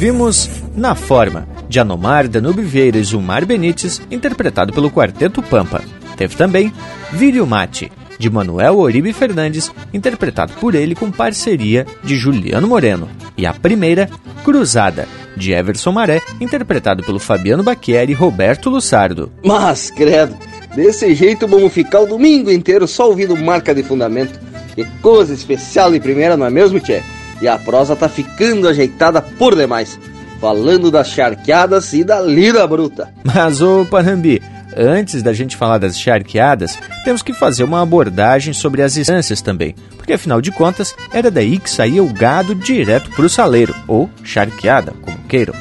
Ouvimos Na Forma, de Anomar, Danube Vieira e Zumar Benites, interpretado pelo Quarteto Pampa. Teve também Vírio Mate, de Manuel Oribe Fernandes, interpretado por ele com parceria de Juliano Moreno. E a primeira, Cruzada, de Everson Maré, interpretado pelo Fabiano Bacchieri e Roberto Lussardo. Mas, credo, desse jeito vamos ficar o domingo inteiro só ouvindo marca de fundamento. Que coisa especial de primeira, não é mesmo, Tchê? E a prosa tá ficando ajeitada por demais. Falando das charqueadas e da lida bruta. Mas, ô Panambi, antes da gente falar das charqueadas, temos que fazer uma abordagem sobre as instâncias também, porque afinal de contas era daí que saía o gado direto para o saleiro, ou charqueada, como queiram.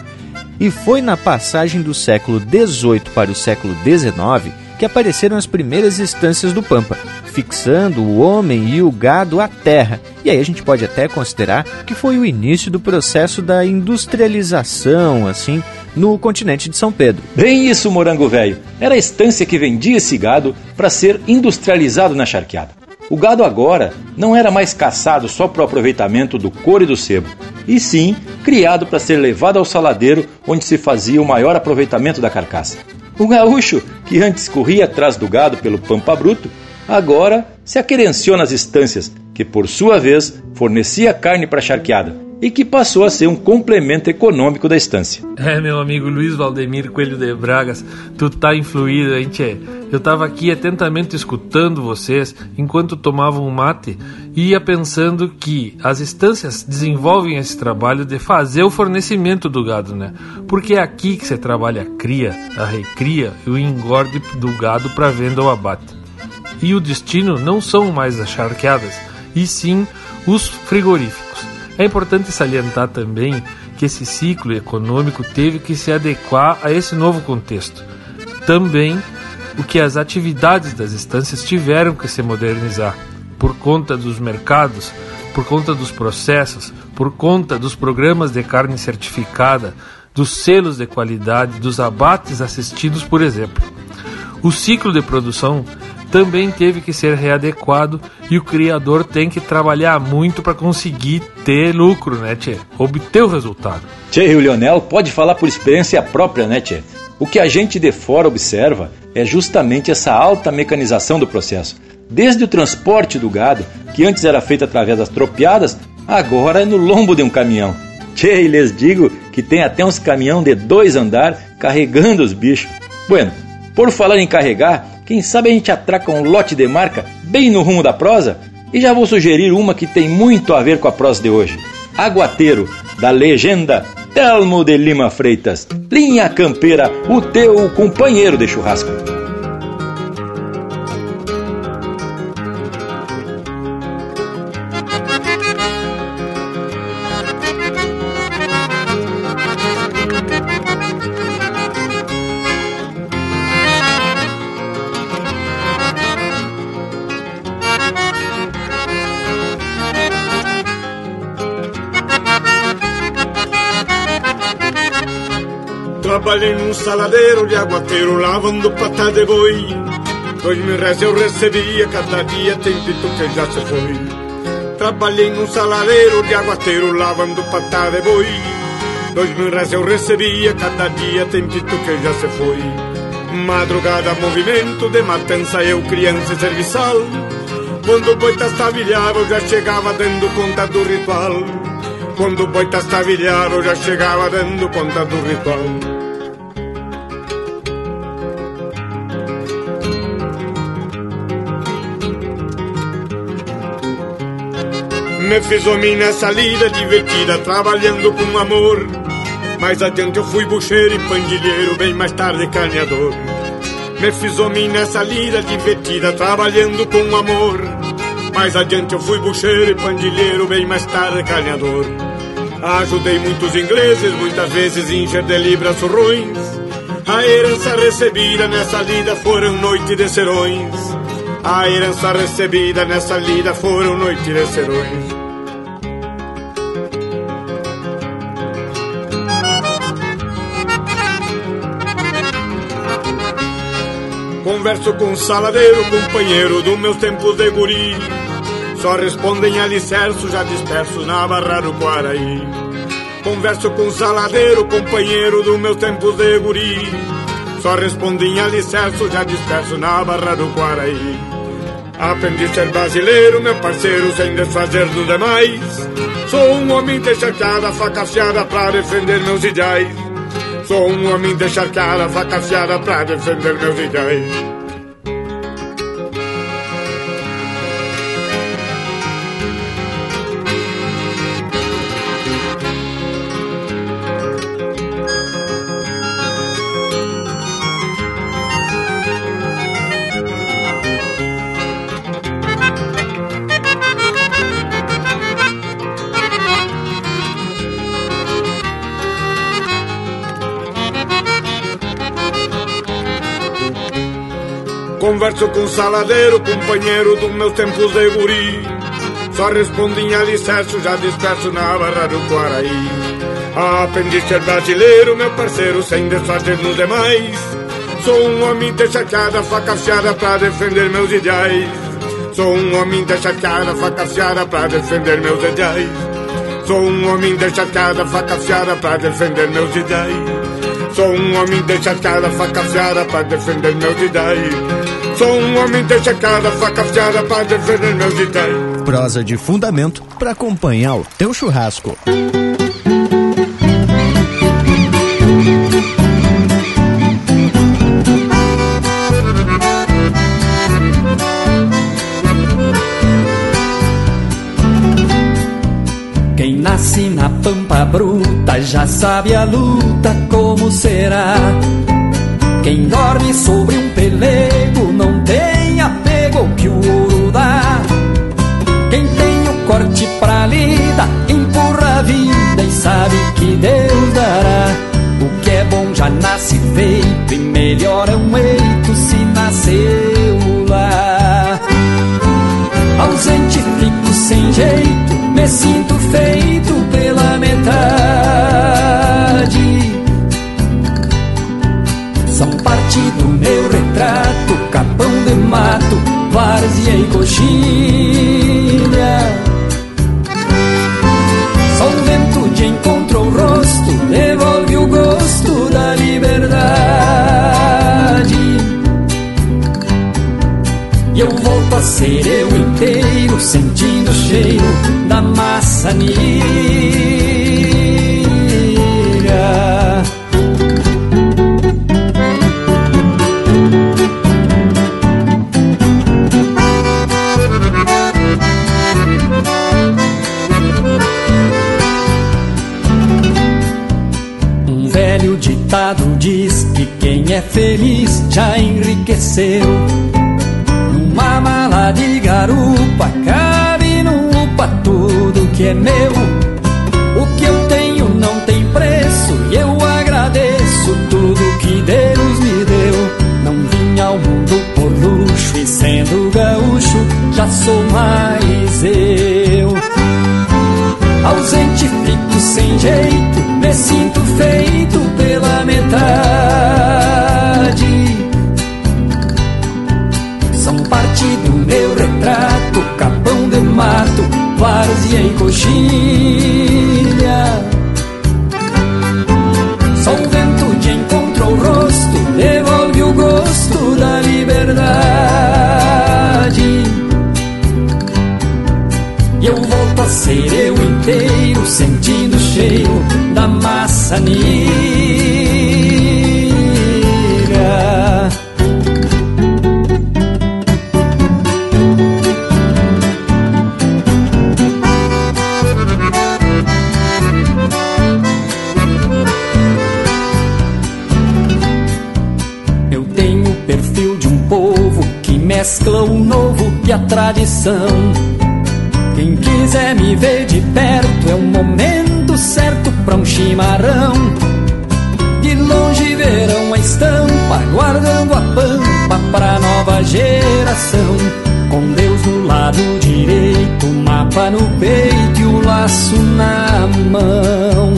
E foi na passagem do século XVIII para o século XIX que apareceram as primeiras instâncias do Pampa, fixando o homem e o gado à terra. E aí a gente pode até considerar que foi o início do processo da industrialização, assim, no continente de São Pedro. Bem isso, morango velho. Era a estância que vendia esse gado para ser industrializado na charqueada. O gado agora não era mais caçado só para o aproveitamento do couro e do sebo, e sim criado para ser levado ao saladeiro onde se fazia o maior aproveitamento da carcaça. O gaúcho, que antes corria atrás do gado pelo pampa bruto, agora se aquerenciou nas estâncias, que por sua vez fornecia carne para a charqueada, e que passou a ser um complemento econômico da estância. É, meu amigo Luiz Valdemir Coelho de Bragas, tu tá influído, hein, tchê? Eu tava aqui atentamente escutando vocês enquanto tomavam um mate e ia pensando que as estâncias desenvolvem esse trabalho de fazer o fornecimento do gado, né? Porque é aqui que se trabalha a cria, a recria e o engorde do gado para venda ou abate. E o destino não são mais as charqueadas, e sim os frigoríficos. É importante salientar também que esse ciclo econômico teve que se adequar a esse novo contexto. Também o que as atividades das estâncias tiveram que se modernizar por conta dos mercados, por conta dos processos, por conta dos programas de carne certificada, dos selos de qualidade, dos abates assistidos, por exemplo. O ciclo de produção também teve que ser readequado e o criador tem que trabalhar muito para conseguir ter lucro, né, Tchê? Obter o resultado. Tchê e o Lionel pode falar por experiência própria, né, Tchê? O que a gente de fora observa é justamente essa alta mecanização do processo. Desde o transporte do gado, que antes era feito através das tropiadas, agora é no lombo de um caminhão. Tchê, e lhes digo que tem até uns caminhão de dois andar carregando os bichos. Bueno, por falar em carregar, quem sabe a gente atraca um lote de marca bem no rumo da prosa? E já vou sugerir uma que tem muito a ver com a prosa de hoje. Aguateiro, da legenda Telmo de Lima Freitas. Linha Campeira, o teu companheiro de churrasco. Saladeiro de aguateiro lavando pata de boi. Dois mil reais eu recebia, cada dia tem pito que já se foi. Trabalhei num saladeiro de aguateiro lavando pata de boi. Dois mil reais eu recebia, cada dia tem pito que já se foi. Madrugada, movimento de matança, eu criança e serviçal. Quando o boi tastavilhava, eu já chegava dando conta do ritual. Quando o boi tastavilhava, eu já chegava dando conta do ritual. Me fez homem nessa lida divertida, trabalhando com amor. Mais adiante eu fui bucheiro e pandilheiro, bem mais tarde carneador. Me fiz homem nessa lida divertida, trabalhando com amor. Mais adiante eu fui bucheiro e pandilheiro, bem mais tarde carneador. Ajudei muitos ingleses, muitas vezes encher de libras ruins. A herança recebida nessa lida foram noite de serões. A herança recebida nessa lida foram noite de serões. Converso com um saladeiro, companheiro dos meus tempos de guri. Só respondem alicerço, já disperso na barra do Quaraí. Converso com um saladeiro, companheiro dos meus tempos de guri. Só respondem alicerço, já disperso na barra do Quaraí. Aprendi a ser brasileiro, meu parceiro, sem desfazer dos demais. Sou um homem de charqueada, faca afiada pra defender meus ideais. Sou um homem de charqueada, faca afiada pra defender meus ideais. Converso com saladeiro, companheiro dos meus tempos de guri. Só respondo em alicerce, já disperso na barra do Quaraí. Aprendi a ser brasileiro, meu parceiro, sem desfazer nos demais. Sou um homem de charqueada, faca afiada pra defender meus ideais. Sou um homem de charqueada, faca afiada pra defender meus ideais. Sou um homem de charqueada, faca afiada pra defender meus ideais. Sou um homem de charqueada, faca afiada pra defender meus ideais. Sou um homem de chacada, faca afiada para defender meus ideias. Prosa de fundamento para acompanhar o teu churrasco. Quem nasce na pampa bruta já sabe a luta como será. Quem dorme sobre um tem que o ouro dá. Quem tem o corte pra lida empurra a vida e sabe que Deus dará. O que é bom já nasce feito e melhor é um eito se nasceu lá. Ausente fico sem jeito, me sinto feito e coxilha. Só o vento de encontro o rosto, devolve o gosto da liberdade. E eu volto a ser eu inteiro, sentindo o cheiro da maçanilha. É feliz já enriqueceu. Numa mala de garupa cabe no upa tudo que é meu. O que eu tenho não tem preço e eu agradeço tudo que Deus me deu. Não vim ao mundo por luxo e sendo gaúcho já sou mais eu. Ausente fico sem jeito, me sinto feito pela metade. Meu retrato, capão de mato, várzea e coxilha. Só o vento de encontro o rosto, devolve o gosto da liberdade. E eu volto a ser eu inteiro, sentindo o cheiro da maçanilha. Quem quiser me ver de perto é o momento certo pra um chimarrão. De longe verão a estampa, guardando a pampa pra nova geração. Com Deus no lado direito, mapa no peito e o laço na mão.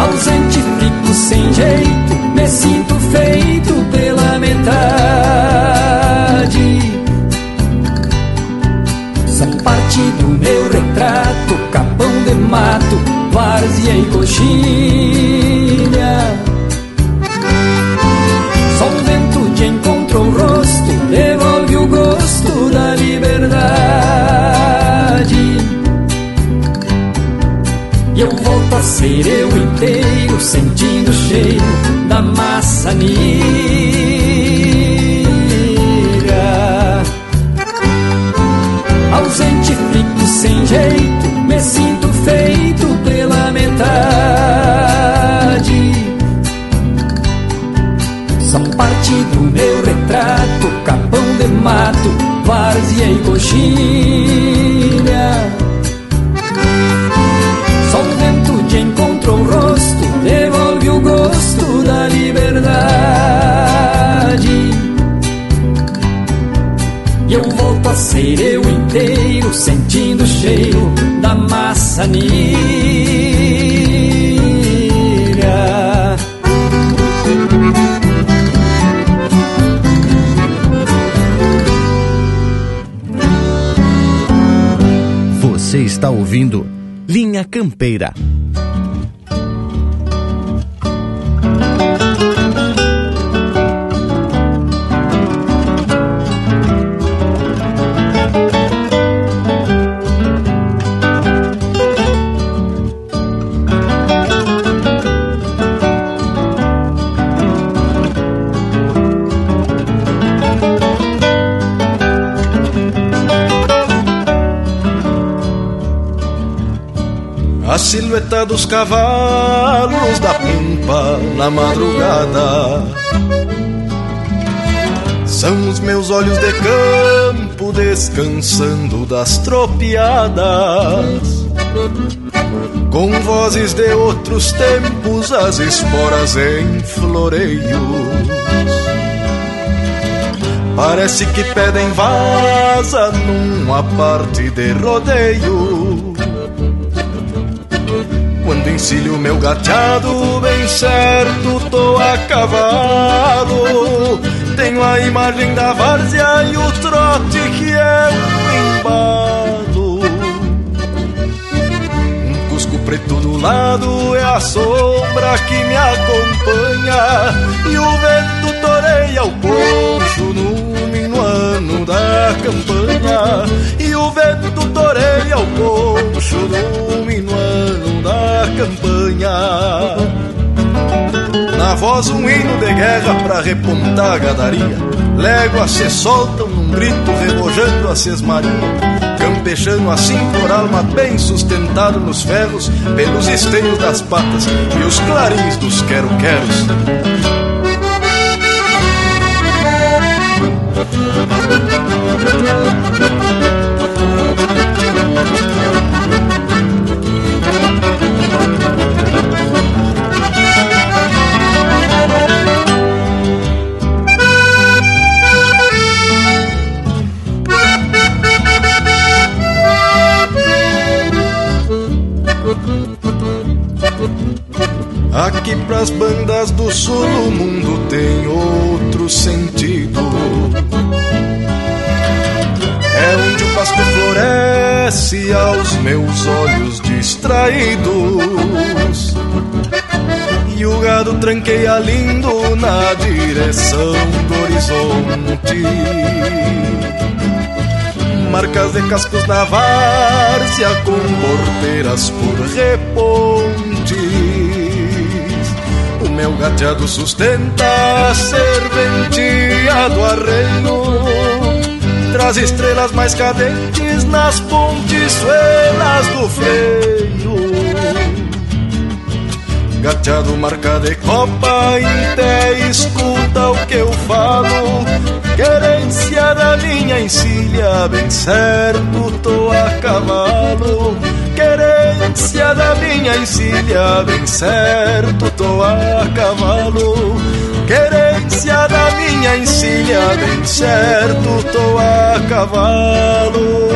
Ausente fico sem jeito, me sinto feito pela metade. Mato, várzea e coxilha. Descansando das tropiadas Com vozes de outros tempos, as esporas em floreios Parece que pedem vaza numa parte de rodeio quando encilho meu gateado, bem certo tô a cavalo. Tenho a imagem da várzea e o trote que é um embalo. Um cusco preto do lado é a sombra que me acompanha. E o vento toreia o poncho no minuano da campanha. E o vento toreia o poncho no minuano da campanha. Na voz um hino de guerra pra repontar a gadaria. Léguas se soltam num grito rebojando a sesmaria. campechano assim por alma bem sustentado nos ferros, pelos esteios das patas e os clarins dos quero-queros. Distraídos. E o gado tranqueia lindo na direção do horizonte. Marcas de cascos na várzea com porteiras por reponte meu gateado sustenta a serventia do arreio. Traz estrelas mais cadentes nas pontiçuelas do freio. Gateado marca de copa, até escuta o que eu falo. Querência da minha encilha, bem certo, tô a cavalo querência da minha encilha, bem certo tô a cavalo. Querência da minha encilha, bem certo tô a cavalo.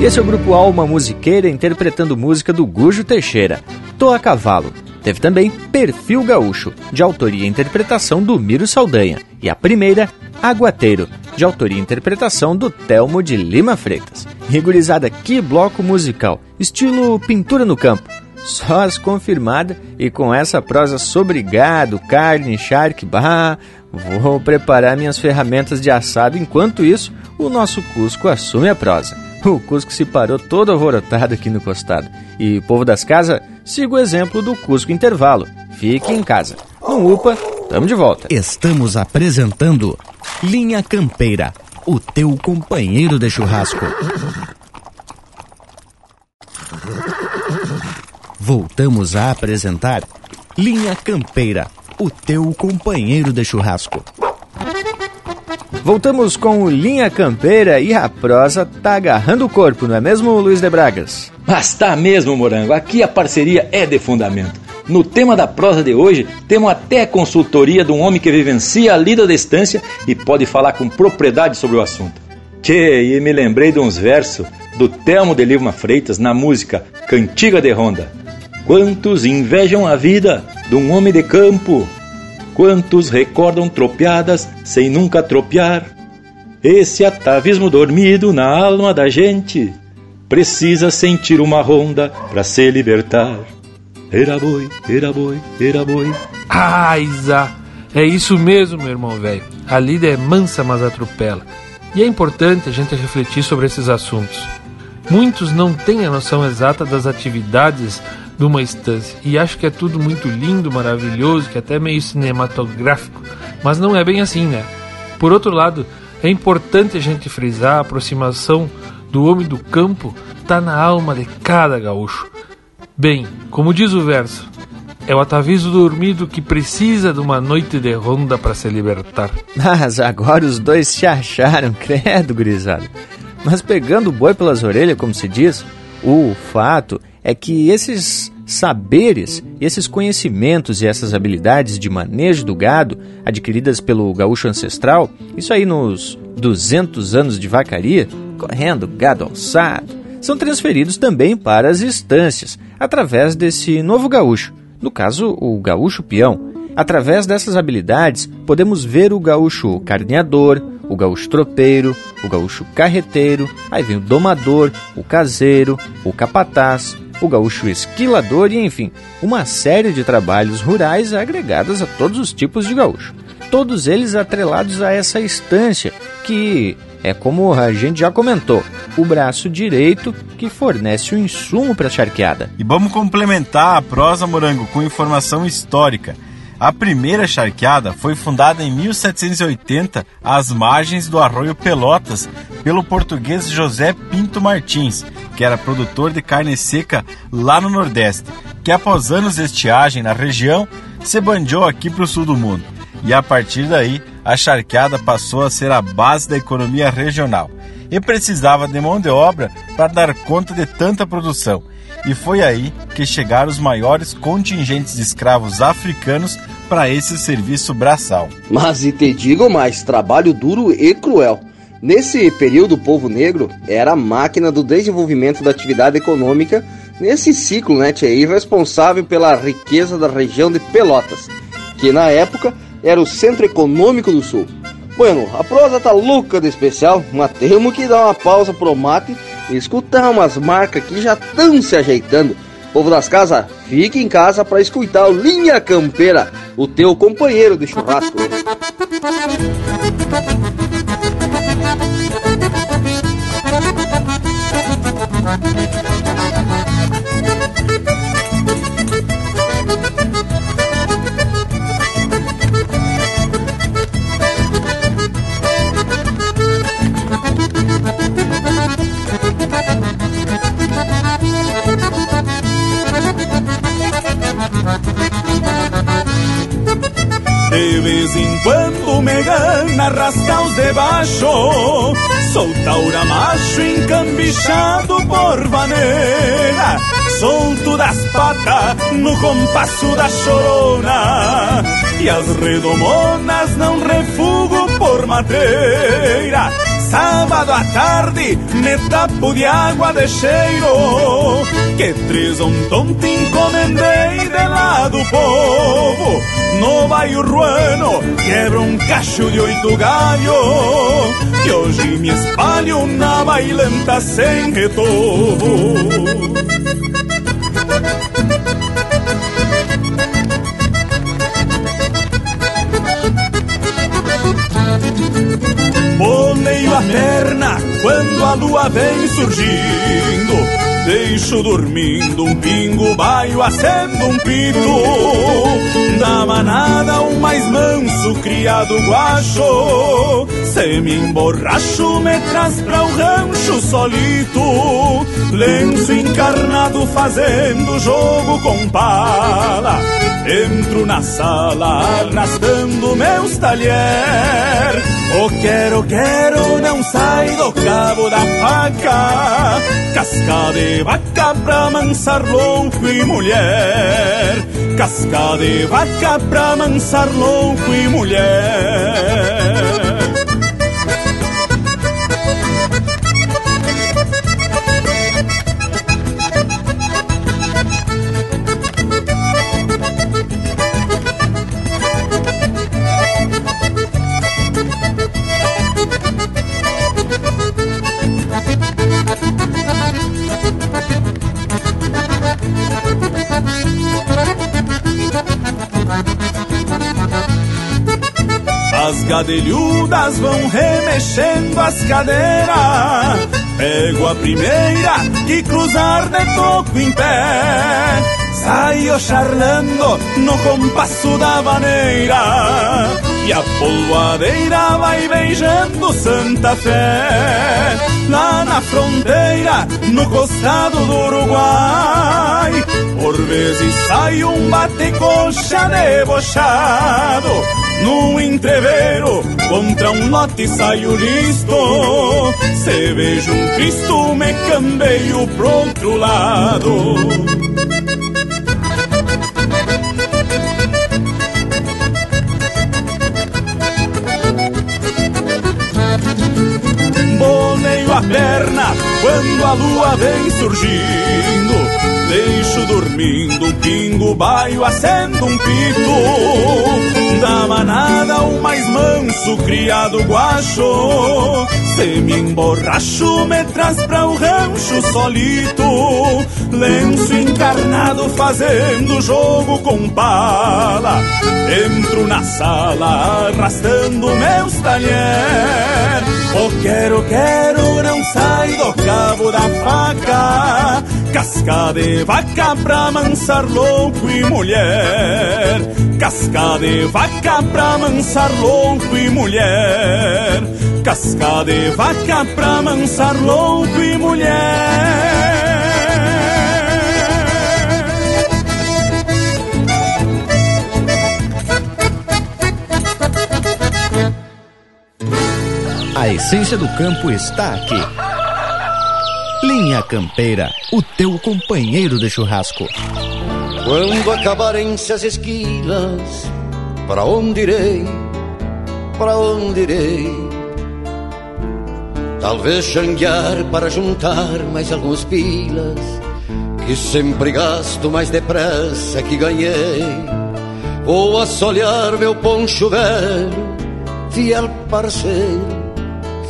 E esse é o grupo Alma Musiqueira interpretando música do Gujo Teixeira, Tô a Cavalo. Teve também Perfil Gaúcho, de autoria e interpretação do Miro Saldanha. E a primeira, Aguateiro, de autoria e interpretação do Telmo de Lima Freitas. Rigorizada que bloco musical, estilo pintura no campo. Só as confirmada e com essa prosa sobre gado, carne, charque, bah, vou preparar minhas ferramentas de assado. Enquanto isso, o nosso Cusco assume a prosa. O Cusco se parou todo alvorotado aqui no costado. E povo das casas, siga o exemplo do Cusco Intervalo. Fique em casa. No UPA, tamo de volta. Estamos apresentando Linha Campeira, o teu companheiro de churrasco. Voltamos a apresentar Linha Campeira, o teu companheiro de churrasco. Voltamos com o Linha Campeira e a prosa tá agarrando o corpo, não é mesmo, Luiz de Bragas? Mas tá mesmo, Morango. Aqui a parceria é de fundamento. No tema da prosa de hoje, temos até a consultoria de um homem que vivencia a lida da distância e pode falar com propriedade sobre o assunto. Tchê, e me lembrei de uns versos do Telmo de Lima Freitas na música Cantiga de Ronda. Quantos invejam a vida de um homem de campo? Quantos recordam tropeadas sem nunca tropear? Esse atavismo dormido na alma da gente precisa sentir uma ronda para se libertar. Era boi, era boi, era boi. Ah, Isa, é isso mesmo, meu irmão velho. A lida é mansa, mas atropela. E é importante a gente refletir sobre esses assuntos. Muitos não têm a noção exata das atividades de uma estância e acham que é tudo muito lindo, maravilhoso, que até meio cinematográfico, mas não é bem assim, né? Por outro lado, é importante a gente frisar a aproximação do homem do campo está na alma de cada gaúcho. Bem, como diz o verso, é o ataviso dormido que precisa de uma noite de ronda para se libertar. (laughs) Mas agora os dois se acharam, (laughs) credo, gurizada. Mas pegando o boi pelas orelhas, como se diz, o fato é que esses saberes, esses conhecimentos e essas habilidades de manejo do gado adquiridas pelo gaúcho ancestral, isso aí nos 200 anos de vacaria, correndo gado alçado, são transferidos também para as estâncias, através desse novo gaúcho, no caso, o gaúcho peão. Através dessas habilidades, podemos ver o gaúcho carneador, o gaúcho tropeiro, o gaúcho carreteiro, aí vem o domador, o caseiro, o capataz, o gaúcho esquilador e, enfim, uma série de trabalhos rurais agregados a todos os tipos de gaúcho. Todos eles atrelados a essa estância, que é como a gente já comentou, o braço direito que fornece o insumo para a charqueada. E vamos complementar a prosa morango com informação histórica. A primeira charqueada foi fundada em 1780 às margens do arroio Pelotas pelo português José Pinto Martins, que era produtor de carne seca lá no Nordeste, que após anos de estiagem na região se bandeou aqui para o sul do mundo. E a partir daí, a charqueada passou a ser a base da economia regional e precisava de mão de obra para dar conta de tanta produção. E foi aí que chegaram os maiores contingentes de escravos africanos para esse serviço braçal. Mas e te digo mais, trabalho duro e cruel. Nesse período, o povo negro era a máquina do desenvolvimento da atividade econômica nesse ciclo, né, e responsável pela riqueza da região de Pelotas, que na época era o centro econômico do sul. Bueno, a prosa tá louca de especial, mas temos que dar uma pausa pro mate e escutar umas marcas que já estão se ajeitando. Povo das casas, fique em casa para escutar o Linha Campeira, o teu companheiro de churrasco. (laughs) De vez em quando me gana rascaos debaixo Sou taura macho encambichado por vaneira Solto das patas no compasso da chorona. E as redomonas não refugo por madeira Sábado à tarde me tapo de água de cheiro Que três um tonto encomendei de lá do povo. No bairro ruano quebra um cacho de oito galho Que hoje me espalho na bailanta sem retorno a perna quando a lua vem surgindo Deixo dormindo um pingo, baio acendo um pito. Da manada o mais manso, criado guacho Se me emborracho, me traz pra o rancho solito. Lenço encarnado fazendo jogo com pala Entro na sala arrastando meus talher. O quero, quero Casca de vaca pra mansar louco e mulher. Casca de vaca pra mansar louco e mulher As gadelhudas vão remexendo as cadeiras. Pego a primeira que cruzar de toco em pé. Saio charlando no compasso da vaneira E a polvadeira vai beijando Santa Fé. Lá na fronteira, no costado do Uruguai Por vezes sai um bate-coxa debochado no entreveiro, contra um lote saio listo. Se vejo um Cristo, me cambeio pro outro lado. Boleio a perna quando a lua vem surgindo Deixo dormindo um pingo, baio, acendo um pito. Da manada o mais manso, criado guacho. Se me emborracho, me traz pra o rancho solito Lenço encarnado fazendo jogo com pala Entro na sala arrastando meus talher O quero, quero não sai do cabo da faca Casca de vaca pra mansar louco e mulher. Casca de vaca pra mansar louco e mulher. Casca de vaca pra mansar louco e mulher. A essência do campo está aqui. Linha Campeira, o teu companheiro de churrasco. Quando acabarem-se as esquilas, para onde irei? Para onde irei? Talvez xanguear para juntar mais alguns pilas, que sempre gasto mais depressa que ganhei. Vou assolear meu poncho velho, fiel parceiro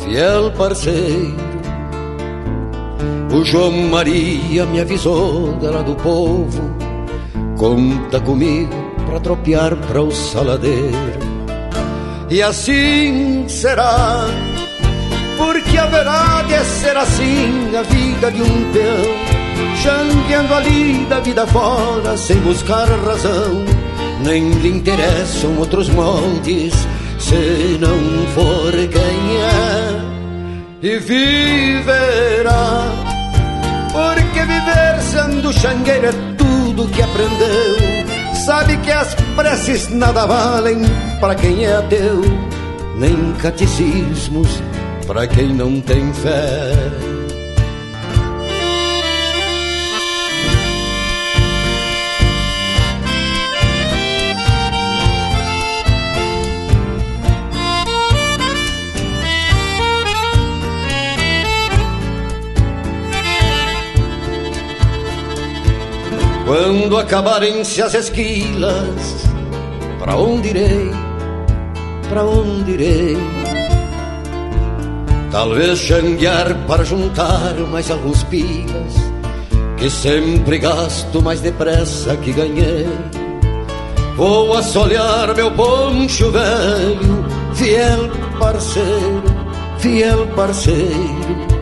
fiel parceiro. O João Maria me avisou dela do povo, conta comigo pra tropear para o saladeiro. E assim será, porque a verdade é ser assim a vida de um peão, jangueando ali da vida fora sem buscar razão. Nem lhe interessam outros moldes se não for quem é e viverá. Porque viver sendo xangueiro é tudo que aprendeu. Sabe que as preces nada valem para quem é ateu, nem catecismos para quem não tem fé. Quando acabarem-se as esquilas, para onde irei? Para onde irei? Talvez xanguear para juntar mais alguns pilas, que sempre gasto mais depressa que ganhei. Vou assolear meu poncho velho, fiel parceiro, fiel parceiro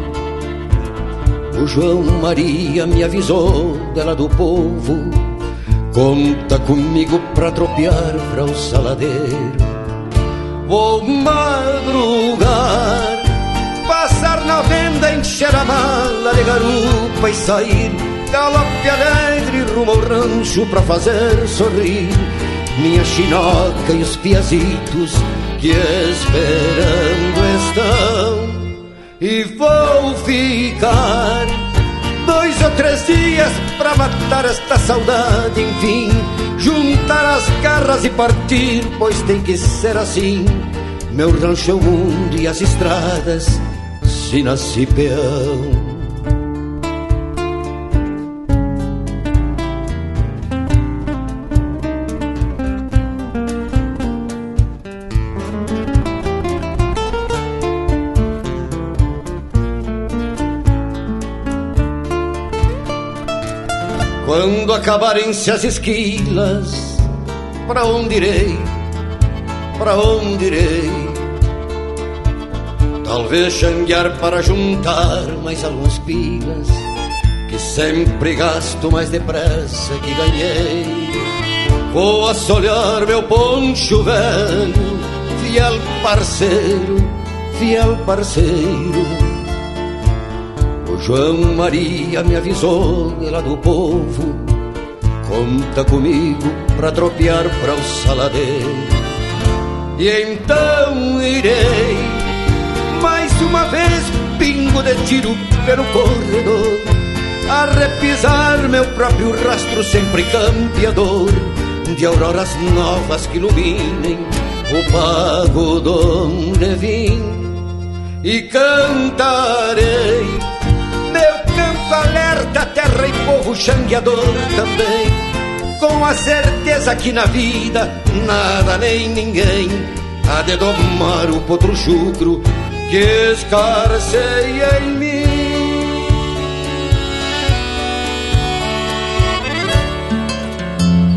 o João Maria me avisou dela do povo. Conta comigo pra tropear para o saladeiro. Vou madrugar, passar na venda, encher a mala de garupa e sair galope alegre rumo ao rancho pra fazer sorrir minha chinoca e os piazitos que esperando estão e vou ficar dois ou três dias para matar esta saudade, enfim, juntar as garras e partir, pois tem que ser assim. Meu rancho é o mundo e as estradas, se nasci peão. Quando acabarem-se as esquilas, para onde irei? Para onde irei? Talvez xanguear para juntar mais alguns pilas, que sempre gasto mais depressa que ganhei. Vou assolear meu poncho velho, fiel parceiro, fiel parceiro João Maria me avisou lá do povo. Conta comigo pra tropear para o saladeiro. E então irei Mais uma vez pingo de tiro pelo corredor A repisar meu próprio rastro sempre campeador De auroras novas que iluminem o pago donde vim E cantarei alerta, terra e povo xangueador também. Com a certeza que na vida nada nem ninguém há de domar o potro chucro que escarceia em mim.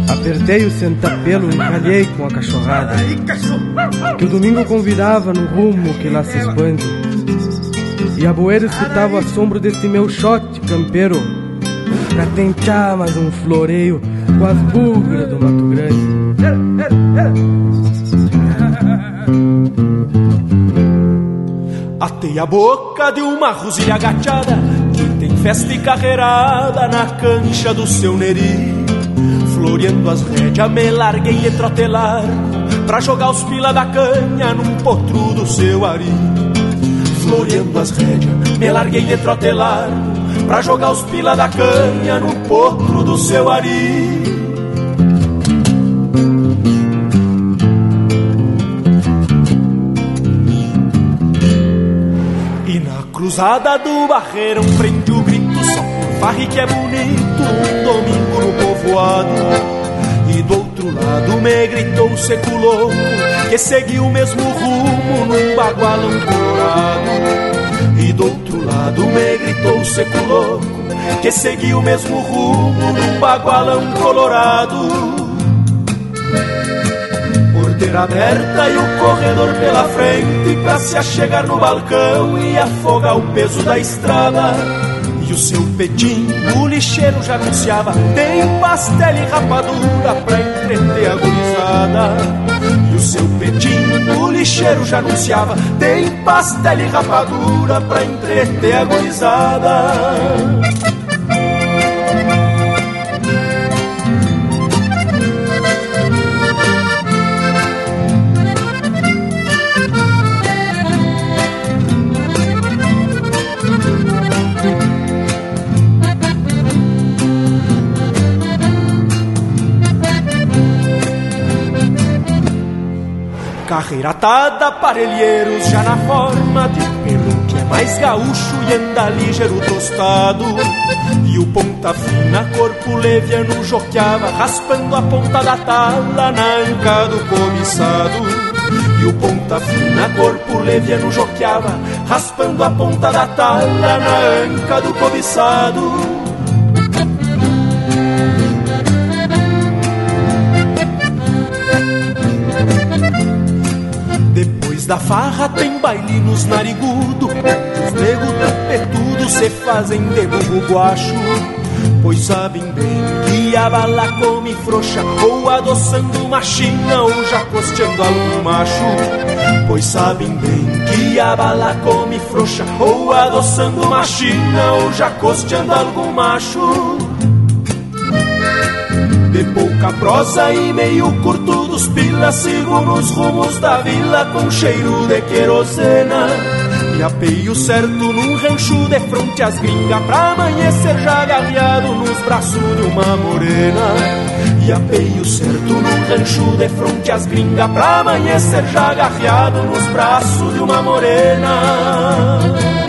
Apertei o sentapelo, encalhei com a cachorrada. Que o domingo convidava no rumo que lá se expande. E a boeira escutava o assombro desse meu shot campeiro. pra tentar mais um floreio com as bugras do Mato Grande. Atei a boca de uma rosilha agachada que tem festa e carreirada na cancha do seu neri. Floreando as rédeas, me larguei de trotelar pra jogar os pila da canha num potro do seu ari. Floreando as rédeas, me larguei de trotelar pra jogar os pila da canha num potro do seu ari. cruzada do barreirão frente o grito só. Por farre que é bonito um domingo no povoado. e do outro lado me gritou seco louco que seguiu o mesmo rumo num bagualão colorado e do outro lado me gritou seco louco que seguiu o mesmo rumo num bagualão colorado porteira aberta e o corredor pela frente pra se achegar no balcão e afogar o peso da estrada. E o seu petinho, o lixeiro já anunciava: tem pastel e rapadura pra entreter a gurizada. E o seu petinho, o lixeiro já anunciava: tem pastel e rapadura pra entreter a gurizada. Carreira atada, parelheiros já na forma de pelo que é mais gaúcho e anda ligeiro tostado. E o ponta fina, corpo leviano, joqueava, raspando a ponta da tala na anca do cobiçado. E o ponta fina, corpo leviano, joqueava, raspando a ponta da tala na anca do cobiçado. Da farra tem baile nos narigudo. Os nego tapetudo se fazem de burro guacho. Pois sabem bem que a bala come frouxa Ou adoçando uma china ou já costeando algum macho. Pois sabem bem que a bala come frouxa Ou adoçando uma china ou já costeando algum macho. De pouca prosa e meio curto dos pilas Sigo nos rumos da vila com cheiro de querosena. E apeio certo num rancho de fronte às gringas Pra amanhecer já agarreado nos braços de uma morena. E apeio certo num rancho de fronte às gringas Pra amanhecer já agarreado nos braços de uma morena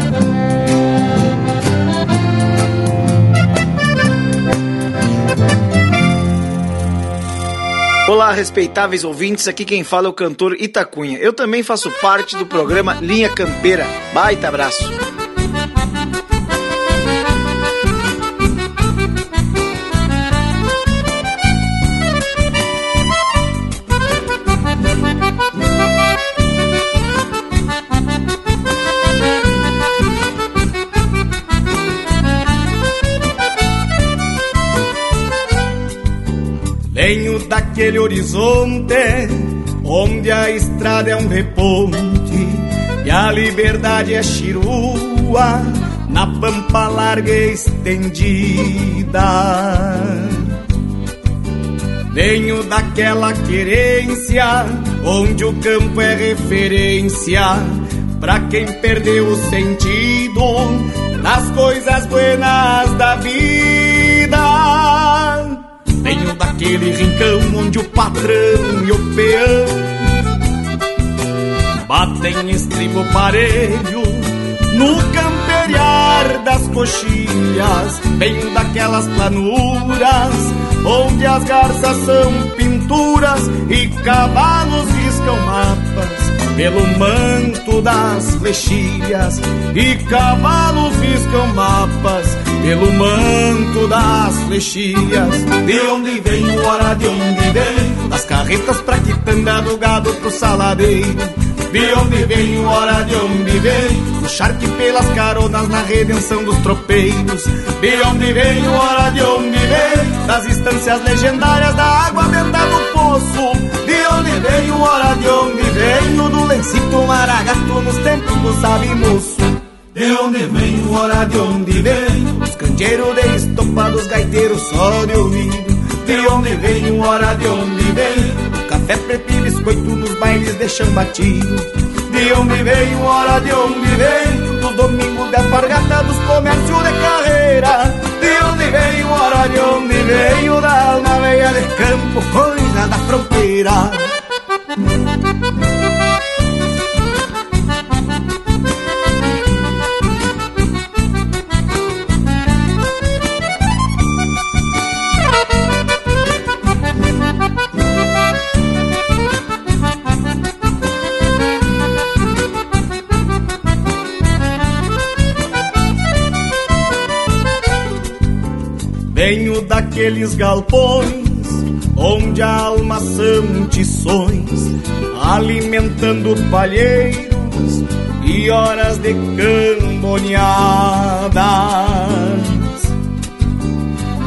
Olá, respeitáveis ouvintes, aqui quem fala é o cantor Itacunha. Eu também faço parte do programa Linha Campeira. Baita abraço. Venho daquele horizonte onde a estrada é um reponte e a liberdade é chirua na pampa larga e estendida. Venho daquela querência onde o campo é referência para quem perdeu o sentido nas coisas buenas da vida. Daquele rincão onde o patrão e o peão batem estribo parelho no camperiar das coxilhas. Venho daquelas planuras onde as garças são pinturas e cavalos riscam mapas pelo manto das flechilhas e cavalos riscam mapas pelo manto das flechilhas. De onde vem, hora de onde vem, das carretas pra quitanda do gado pro saladeiro. De onde venho, hora de onde vem? O charque pelas caronas na redenção dos tropeiros. De onde venho, hora de onde vem? Das instâncias legendárias da água benta do poço. De onde venho, hora de onde venho Do lencito maragato nos tempos do sabe moço de onde venho, hora de onde venho Os candeeiros de estopa dos gaiteiros só de ouvido. De onde venho, hora de onde venho café preto e biscoito nos bailes deixam batido. De onde venho, hora de onde venho Dos domingos de alpargata dos comércios de carreira. De onde venho, hora de onde venho Da alma veia de campo, coisa da fronteira daqueles galpões onde a alma são tições, alimentando palheiros e horas de camboneadas.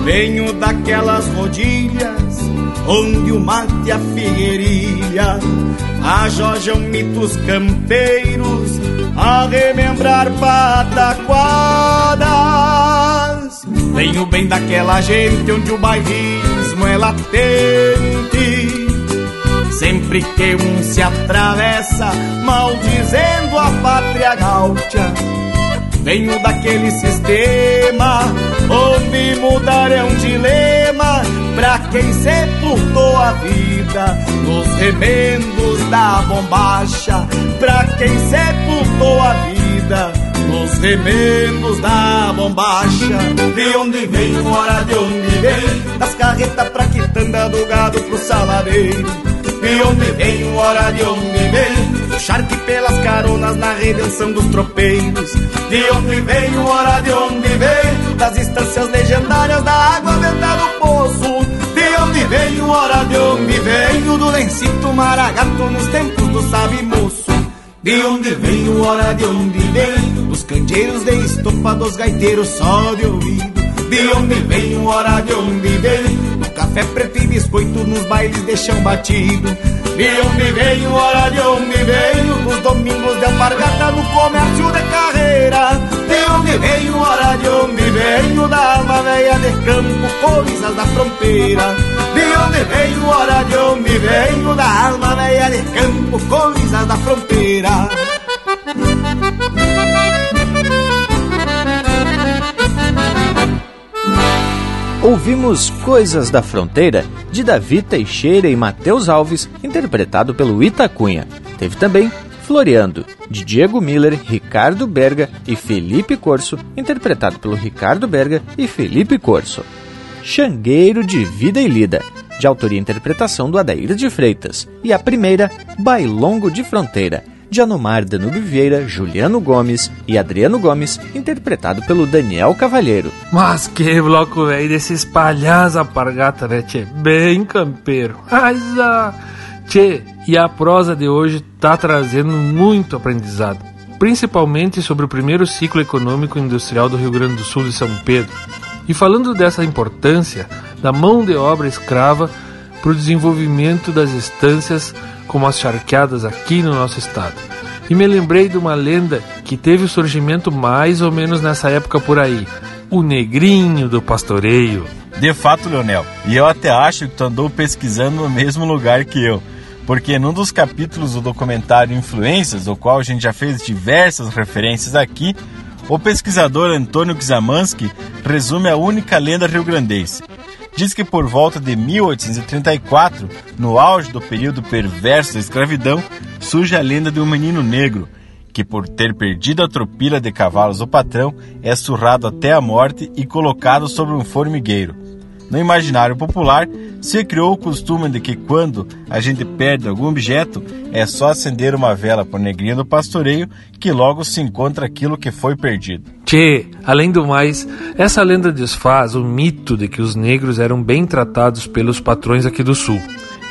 Venho daquelas rodilhas onde o mate e a figueirilha ajojam mitos campeiros a remembrar pataquadas. Venho bem daquela gente onde o bairrismo é latente. Sempre que um se atravessa, maldizendo a pátria gaúcha. Venho daquele sistema onde mudar é um dilema pra quem sepultou a vida nos remendos da bombacha. Pra quem sepultou a vida nos remendos da bombacha. De onde vem, hora de onde vem, das carretas pra quitanda do gado pro saladeiro. De onde vem, hora de onde vem, o charque pelas caronas na redenção dos tropeiros. De onde vem, hora de onde vem, das instâncias legendárias da água venta do poço. De onde vem, hora de onde venho, do lencito maragato nos tempos do sabe moço. De onde venho, hora de onde vem? Os candeeiros de estopa dos gaiteiros só de ouvido. De onde venho, hora de onde vem? O café preto e biscoito nos bailes de chão batido. De onde venho, hora de onde venho Os domingos de alpargata no comércio de carreira. De onde venho, hora de onde venho Da alma velha de campo, coisas da fronteira onde venho, hora de onde venho Da alma velha de campo, coisas da fronteira Ouvimos Coisas da Fronteira, de Davi Teixeira e Matheus Alves, interpretado pelo Itacunha. Teve também Floreando, de Diego Miller, Ricardo Berga e Felipe Corso, interpretado pelo Ricardo Berga e Felipe Corso. Xangueiro de Vida e Lida, de autoria e interpretação do Adair de Freitas. E a primeira, Bailongo de Fronteira, de Anomar Danube Vieira, Juliano Gomes e Adriano Gomes, interpretado pelo Daniel Cavalheiro. Mas que bloco velho desses palhaços apargata, né, tchê? Bem campeiro. Mas, ah, tchê, e a prosa de hoje tá trazendo muito aprendizado, principalmente sobre o primeiro ciclo econômico industrial do Rio Grande do Sul e São Pedro. E falando dessa importância da mão de obra escrava para o desenvolvimento das estâncias como as charqueadas aqui no nosso estado. E me lembrei de uma lenda que teve o surgimento mais ou menos nessa época por aí, o negrinho do pastoreio. De fato, Leonel, e eu até acho que tu andou pesquisando no mesmo lugar que eu, porque num dos capítulos do documentário Influências, do qual a gente já fez diversas referências aqui, o pesquisador Antônio Gzamansky resume a única lenda rio-grandense. Diz que por volta de 1834, no auge do período perverso da escravidão, surge a lenda de um menino negro, que por ter perdido a tropilha de cavalos do patrão, é surrado até a morte e colocado sobre um formigueiro. No imaginário popular, se criou o costume de que quando a gente perde algum objeto, é só acender uma vela o negrinho do pastoreio que logo se encontra aquilo que foi perdido. Tchê, além do mais, essa lenda desfaz o mito de que os negros eram bem tratados pelos patrões aqui do sul.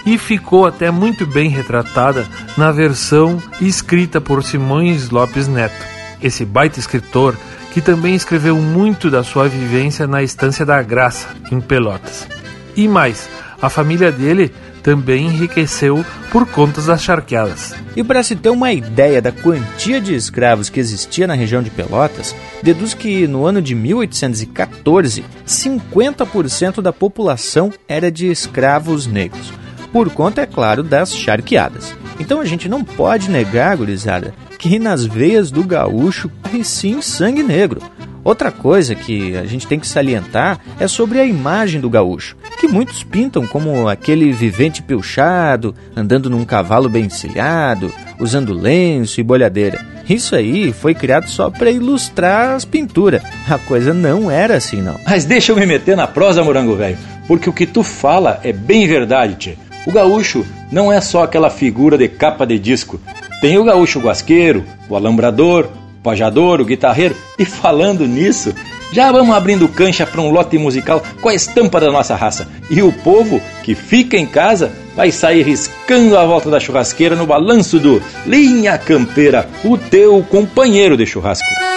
e ficou até muito bem retratada na versão escrita por Simões Lopes Neto. Esse baita escritor que também escreveu muito da sua vivência na Estância da Graça, em Pelotas. E mais, a família dele também enriqueceu por contas das charqueadas. E para se ter uma ideia da quantia de escravos que existia na região de Pelotas, deduz que no ano de 1814, 50% da população era de escravos negros, por conta, é claro, das charqueadas. Então a gente não pode negar, gurizada, que nas veias do gaúcho corre sim sangue negro. Outra coisa que a gente tem que salientar é sobre a imagem do gaúcho, que muitos pintam como aquele vivente pilchado, andando num cavalo bem encilhado, usando lenço e bolhadeira. Isso aí foi criado só para ilustrar as pinturas. A coisa não era assim, não. Mas deixa eu me meter na prosa, morango velho, porque o que tu fala é bem verdade, tchê. O gaúcho não é só aquela figura de capa de disco. Tem o gaúcho guasqueiro, o alambrador, pajador, o guitarreiro. E falando nisso, já vamos abrindo cancha para um lote musical com a estampa da nossa raça. E o povo que fica em casa vai sair riscando a volta da churrasqueira no balanço do Linha Campeira, o teu companheiro de churrasco.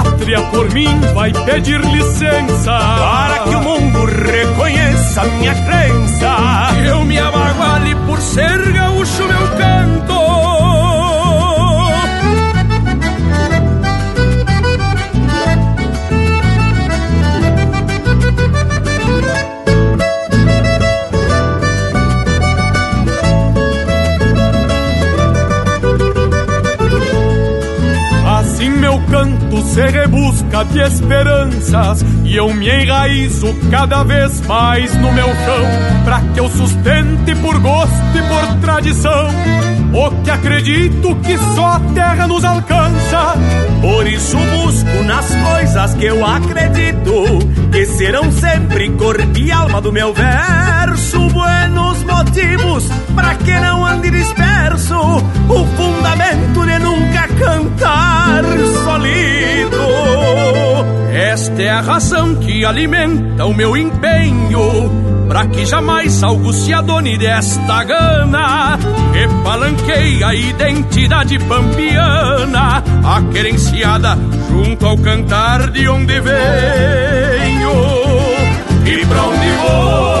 por mim vai pedir licença para que o mundo reconheça minha crença. Eu me abaguale por ser gaúcho meu canto. Se rebusca de esperanças e eu me enraizo cada vez mais no meu chão, para que eu sustente por gosto e por tradição o que acredito que só a terra nos alcança. Por isso busco nas coisas que eu acredito que serão sempre corpo e alma do meu verso. Buenos motivos para que não ande disperso, o fundamento de nunca cantar solido. Esta é a razão que alimenta o meu empenho Pra que jamais algo se adone desta gana Que palanqueia a identidade pampiana A querenciada junto ao cantar de onde venho E pra onde vou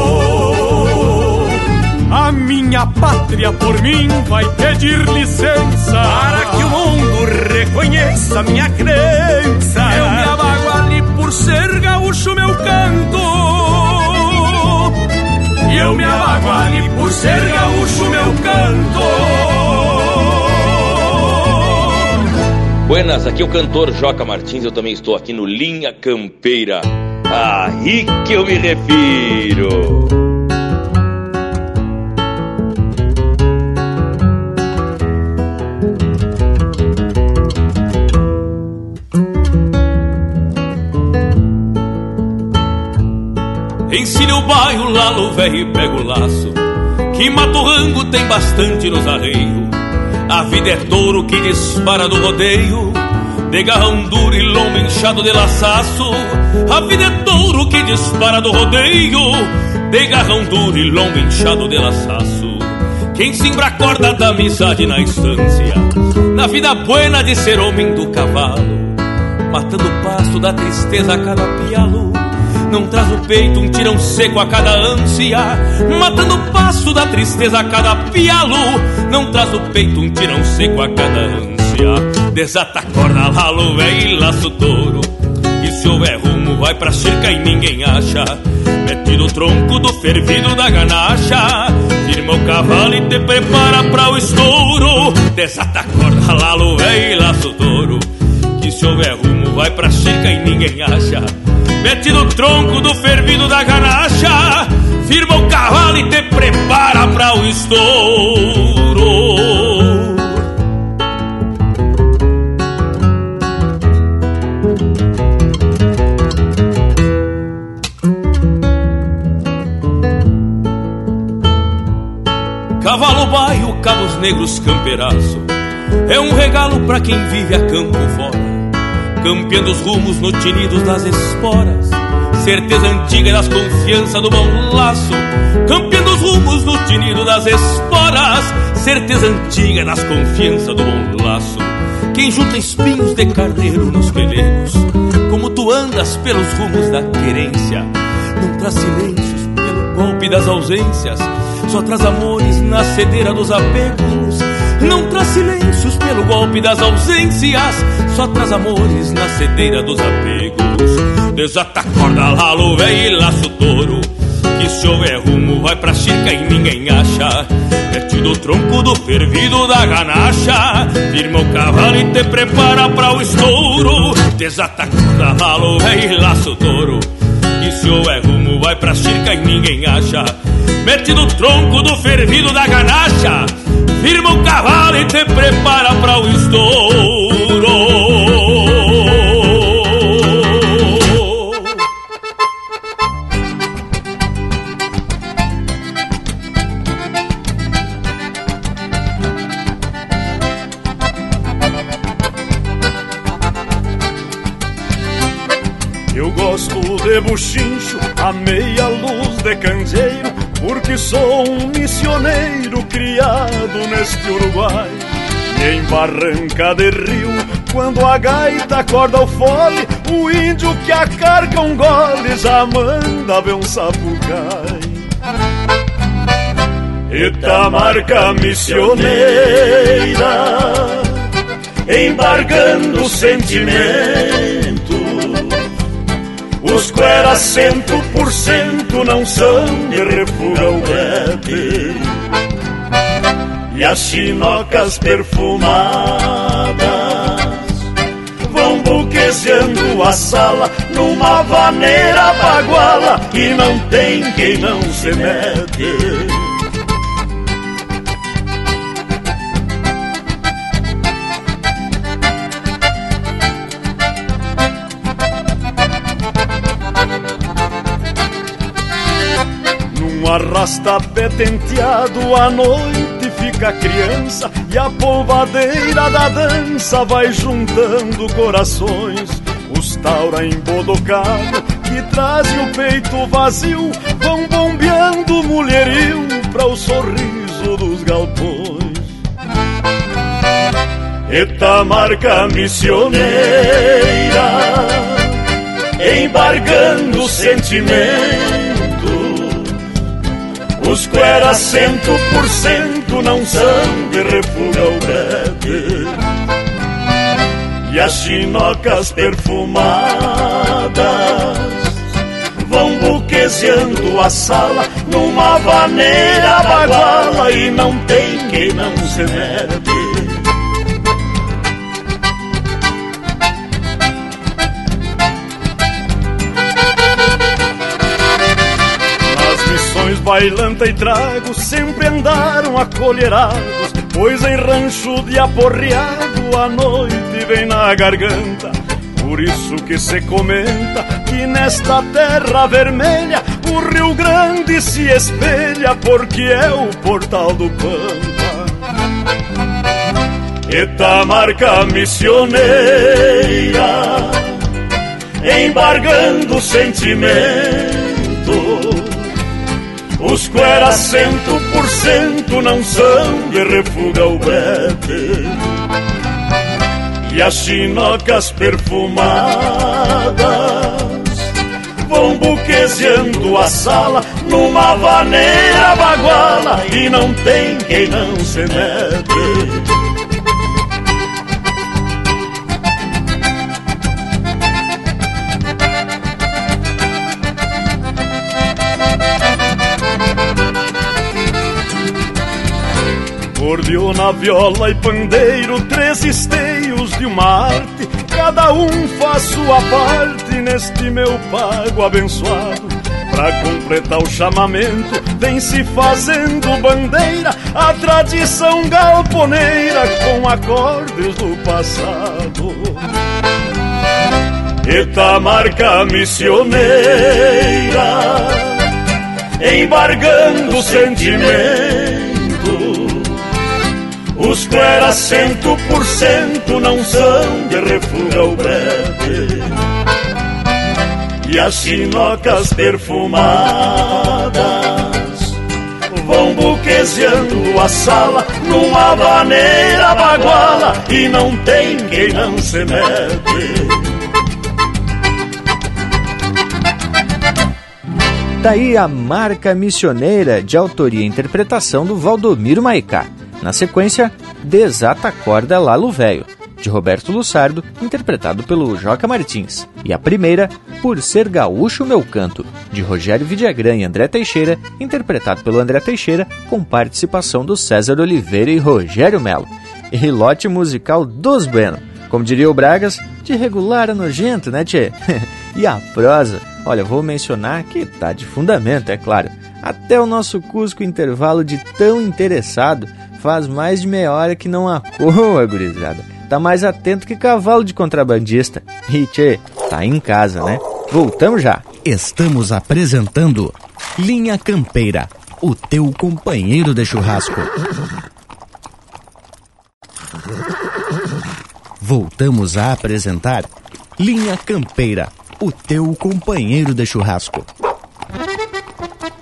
Pátria por mim vai pedir licença para que o mundo reconheça minha crença. Eu me abaguale por ser gaúcho meu canto. não me abaguale por ser gaúcho meu canto. Buenas, aqui é o cantor Joca Martins, eu também estou aqui no Linha Campeira. Aí que eu me refiro. O bairro, lalo velho e pega o laço. Que mato rango tem bastante nos arreios. A vida é touro que dispara do rodeio. De garrão duro e lombo inchado de laçaço. A vida é touro que dispara do rodeio. De garrão duro e lombo inchado de laçaço. Quem simbra a corda da amizade na estância. Na vida buena de ser homem do cavalo. Matando o pasto da tristeza a cada pialo não traz o peito um tirão seco a cada ânsia, matando o passo da tristeza a cada pialo. Não traz o peito um tirão seco a cada ânsia. Desata a corda, véi e laço touro. E se houver rumo, vai pra cerca e ninguém acha. Mete no tronco do fervido da ganacha. Firma o cavalo e te prepara pra o estouro. Desata a corda, lalo, véi e laço touro. Que se houver rumo, vai pra cerca e ninguém acha. Mete no tronco do fervido da ganacha Firma o cavalo e te prepara para o estouro. Cavalo baio, cabos negros, campeiraço É um regalo para quem vive a campo fora campeando os rumos no tinidos das esporas. Certeza antiga das confiança do bom laço, campeando os rumos no tinido das esporas. Certeza antiga das confiança do bom laço. Quem junta espinhos de carneiro nos pelegos, como tu andas pelos rumos da querência, não traz silêncios pelo golpe das ausências, só traz amores na cedeira dos apegos não traz silêncios pelo golpe das ausências, só traz amores na cedeira dos apegos. Desata corda, lalo, véi e laço touro. Que se houver rumo, vai pra chica e ninguém acha. Mete do tronco do fervido da ganacha. Firma o cavalo e te prepara pra o estouro. Desata corda, lalo, véi e laço touro. Que se houver rumo, vai pra chica e ninguém acha. Mete do tronco do fervido da ganacha firma o cavalo e te prepara para o estouro. Eu gosto de buchincho, a meia luz de candeeiro porque sou um missioneiro criado neste Uruguai. E em barranca de rio, quando a gaita acorda o fole, o índio que a carga um gole já manda ver um sapucai. Eta marca missioneira, embargando sentimento os cueras cento por cento não são de refuga o brete E as chinocas perfumadas Vão buquezeando a sala numa vaneira baguala E não tem quem não se mete arrasta pé tenteado à noite fica criança e a polvadeira da dança vai juntando corações. Os taura embodocado que trazem o peito vazio vão bombeando mulherio para o sorriso dos galpões. Eta marca missioneira, embargando sentimento os cueras cento por cento não são de refuga o brete E as chinocas perfumadas Vão buquezeando a sala numa vaneira baguala e não tem quem não se mete. Bailanta e trago sempre andaram acolherados, pois em rancho de aporreado a noite vem na garganta. Por isso que se comenta que nesta terra vermelha o Rio Grande se espelha porque é o portal do Pampa. Etamarca missioneira, embargando sentimento os cueras cento por cento não são de refuga o brete E as chinocas perfumadas Vão buquezeando a sala numa vaneira baguala E não tem quem não se mete Acordeona, viola e pandeiro, três esteios de uma arte, cada um faz sua parte neste meu pago abençoado. Pra completar o chamamento, vem se fazendo bandeira a tradição galponeira com acordes do passado. Eta marca missioneira, embargando sentimento os cleras cento por cento não são de refuga o breve E as sinocas perfumadas Vão buquezeando a sala numa maneira baguala E não tem quem não se mete Daí a marca missioneira de autoria e interpretação do Valdomiro Maicá. Na sequência, Desata Corda Lalo Velho, de Roberto Lussardo, interpretado pelo Joca Martins. E a primeira, Por Ser Gaúcho Meu Canto, de Rogério Vidagrã e André Teixeira, interpretado pelo André Teixeira, com participação do César Oliveira e Rogério Melo. E lote musical dos Bueno, como diria o Bragas, de regular a nojento, né, tchê? (laughs) e a prosa, olha, vou mencionar que tá de fundamento, é claro. Até o nosso Cusco intervalo de tão interessado Faz mais de meia hora que não acoa, gurizada. Tá mais atento que cavalo de contrabandista. E tchê, tá em casa, né? Voltamos já. Estamos apresentando Linha Campeira, o teu companheiro de churrasco. Voltamos a apresentar Linha Campeira, o teu companheiro de churrasco.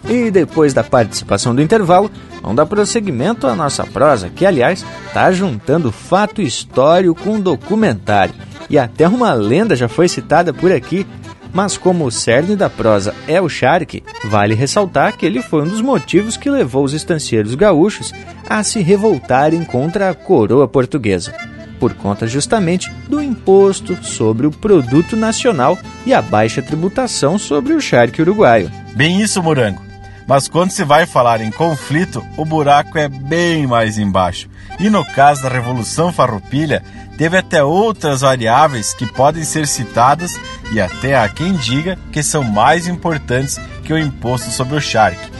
E depois da participação do intervalo, vamos dar prosseguimento à nossa prosa, que aliás está juntando fato histórico com documentário. E até uma lenda já foi citada por aqui. Mas como o cerne da prosa é o charque, vale ressaltar que ele foi um dos motivos que levou os estancieiros gaúchos a se revoltarem contra a coroa portuguesa, por conta justamente do imposto sobre o produto nacional e a baixa tributação sobre o charque uruguaio. Bem isso, Morango. Mas quando se vai falar em conflito, o buraco é bem mais embaixo. E no caso da Revolução Farroupilha, teve até outras variáveis que podem ser citadas e até há quem diga que são mais importantes que o imposto sobre o charque.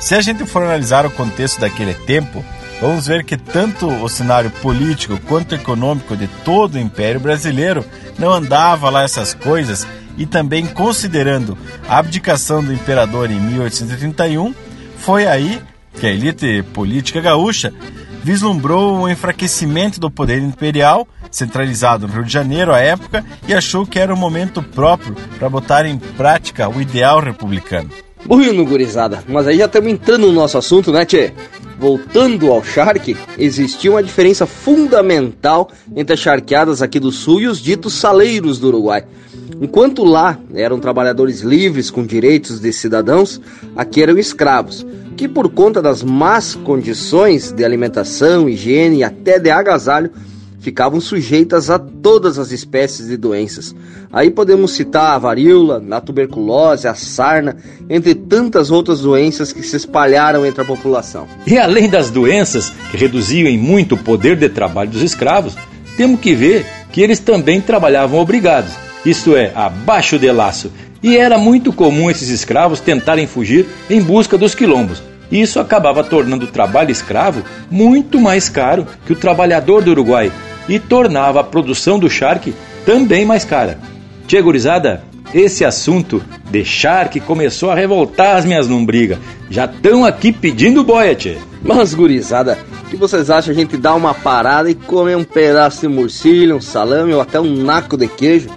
Se a gente for analisar o contexto daquele tempo, vamos ver que tanto o cenário político quanto econômico de todo o Império Brasileiro não andava lá essas coisas e também considerando a abdicação do imperador em 1831, foi aí que a elite política gaúcha vislumbrou o enfraquecimento do poder imperial, centralizado no Rio de Janeiro à época, e achou que era o momento próprio para botar em prática o ideal republicano. Bueno, gurizada, mas aí já estamos entrando no nosso assunto, né, Tchê? Voltando ao charque, existia uma diferença fundamental entre as charqueadas aqui do sul e os ditos saleiros do Uruguai. Enquanto lá eram trabalhadores livres com direitos de cidadãos, aqui eram escravos, que por conta das más condições de alimentação, higiene e até de agasalho, ficavam sujeitas a todas as espécies de doenças. Aí podemos citar a varíola, a tuberculose, a sarna, entre tantas outras doenças que se espalharam entre a população. E além das doenças que reduziam em muito o poder de trabalho dos escravos, temos que ver que eles também trabalhavam obrigados, isto é, abaixo de laço, e era muito comum esses escravos tentarem fugir em busca dos quilombos. Isso acabava tornando o trabalho escravo muito mais caro que o trabalhador do Uruguai, e tornava a produção do charque também mais cara. Tia gurizada, esse assunto de charque começou a revoltar as minhas lombrigas. Já estão aqui pedindo boia. Mas gurizada, que vocês acham a gente dar uma parada e comer um pedaço de murcilha, um salame ou até um naco de queijo?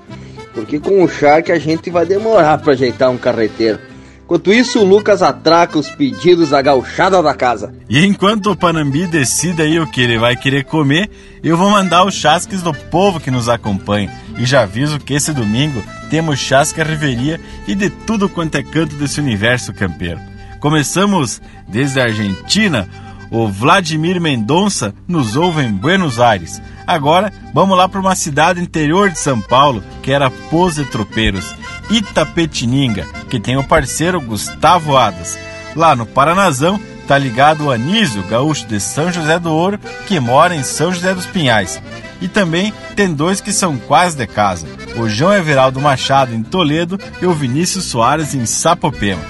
Porque com o charque a gente vai demorar para ajeitar um carreteiro. Enquanto isso, o Lucas atraca os pedidos da gauchada da casa. E enquanto o Panambi decide aí o que ele vai querer comer, eu vou mandar os chasques do povo que nos acompanha. E já aviso que esse domingo temos chasque à reveria e de tudo quanto é canto desse universo campeiro. Começamos desde a Argentina, o Vladimir Mendonça nos ouve em Buenos Aires. Agora vamos lá para uma cidade interior de São Paulo, que era Pose Tropeiros. Itapetininga, que tem o parceiro Gustavo Adas. Lá no Paranazão tá ligado o Anísio, gaúcho de São José do Ouro, que mora em São José dos Pinhais. E também tem dois que são quase de casa, o João Everaldo Machado em Toledo e o Vinícius Soares em Sapopema.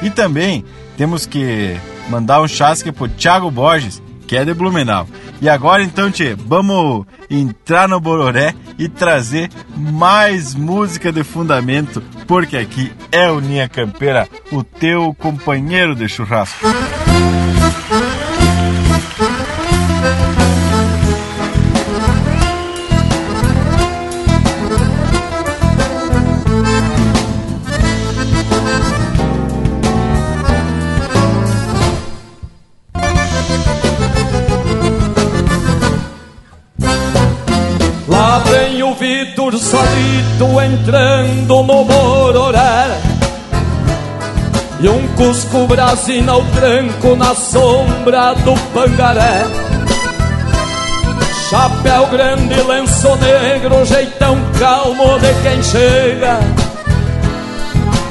E também temos que mandar um chasque pro Thiago Borges, que é de Blumenau. E agora então, Tchê, vamos entrar no Bororé e trazer mais música de fundamento, porque aqui é o Ninha Campeira, o teu companheiro de churrasco. Solito entrando no Bororé E um cusco brasina ao tranco na sombra do pangaré. Chapéu grande, lenço negro, jeitão calmo de quem chega.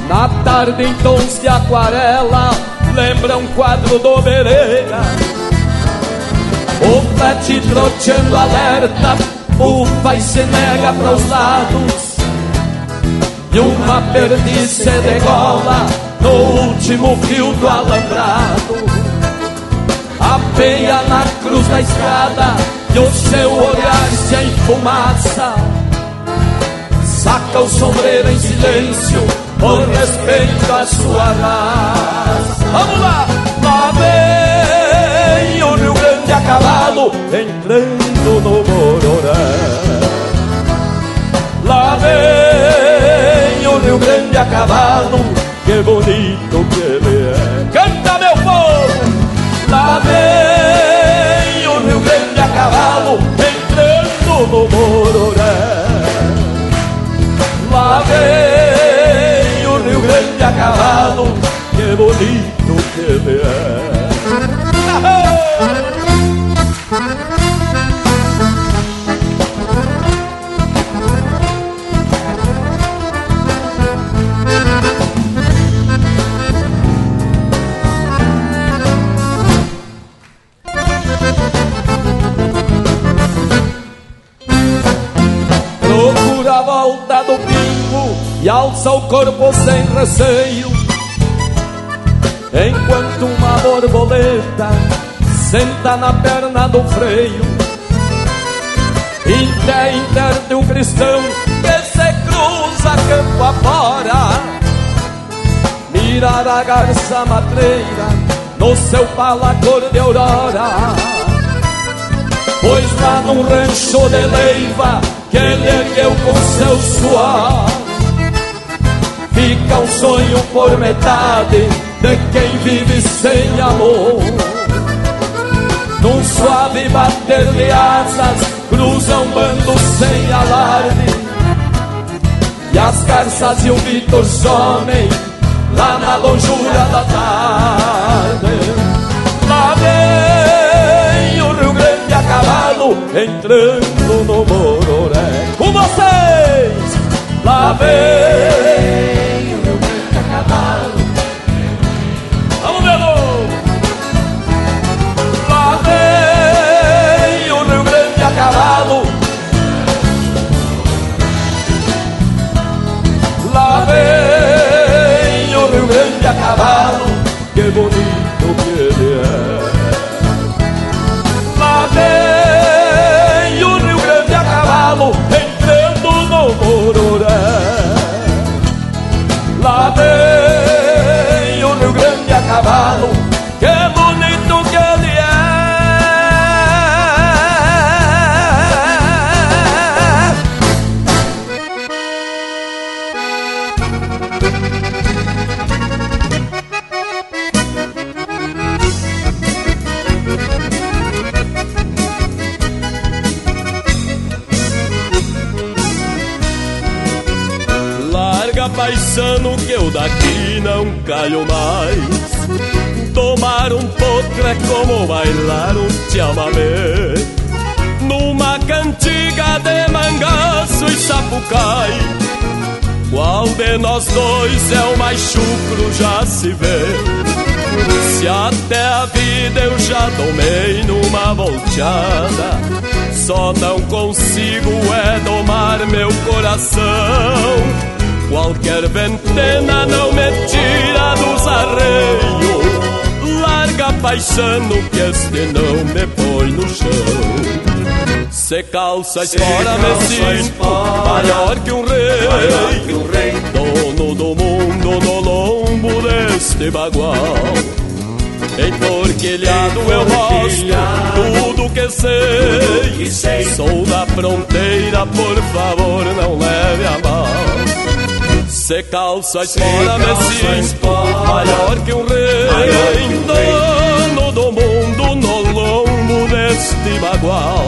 Na tarde em tons de aquarela, lembra um quadro do Bereira O pet troteando alerta o pai se nega para os lados. E uma perdiz se degola No último fio do alambrado. A peia na cruz da escada E o seu olhar se enfumaça. Saca o sombreiro em silêncio Por respeito à sua raça. Vamos! Lá Entrando no Bororé. Lá vem o Rio Grande a cavalo, que bonito que ele é. Canta meu povo! Lá vem o Rio Grande a cavalo, entrando no Bororé. Lá vem o Rio Grande a cavalo, que bonito que ele é. E alça o corpo sem receio, enquanto uma borboleta senta na perna do freio. Inter, inter de um cristão que se cruza campo afora, mirar a garça matreira no seu pala cor de aurora. Pois lá num rancho de leiva que ele ergueu com seu suor Fica um sonho por metade de quem vive sem amor. Num suave bater de asas, cruzam bandos sem alarde. E as garças e o Vitor somem lá na longura da tarde. Lá vem o Rio Grande a cavalo entrando no Mororé. Com vocês, lá vem caio mais. Tomar um potro é como bailar um chamamé. Numa cantiga de mangaço e sapucai Qual de nós dois é o mais chucro já se vê. Se até a vida eu já tomei numa volteada só não consigo é domar meu coração. Qualquer ventena não me tira dos arreios. Larga paixano que este não me põe no chão. Se calças fora me sinto maior que um rei, dono do mundo no lombo deste bagual. Enforquilhado eu mostro tudo que sei. Sou da fronteira, por favor, não leve a mal. Se calças fora me sinto maior que um rei, dono do mundo no lombo deste bagual.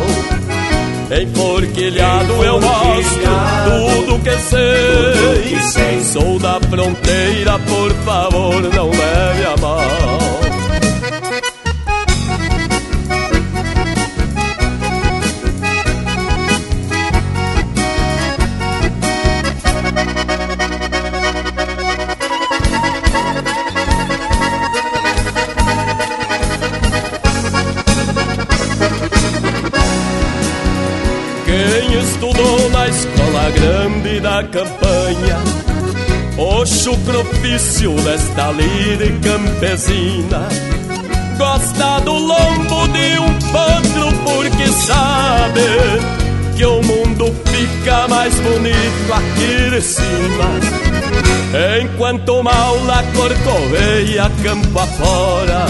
Enforquilhado eu mostro tudo que sei. Sou da fronteira, por favor, não leve a mal. O chucrofício desta lira campesina. Gosta do lombo de um potro porque sabe Que o mundo fica mais bonito aqui de cima. Enquanto maula corcoveia campo afora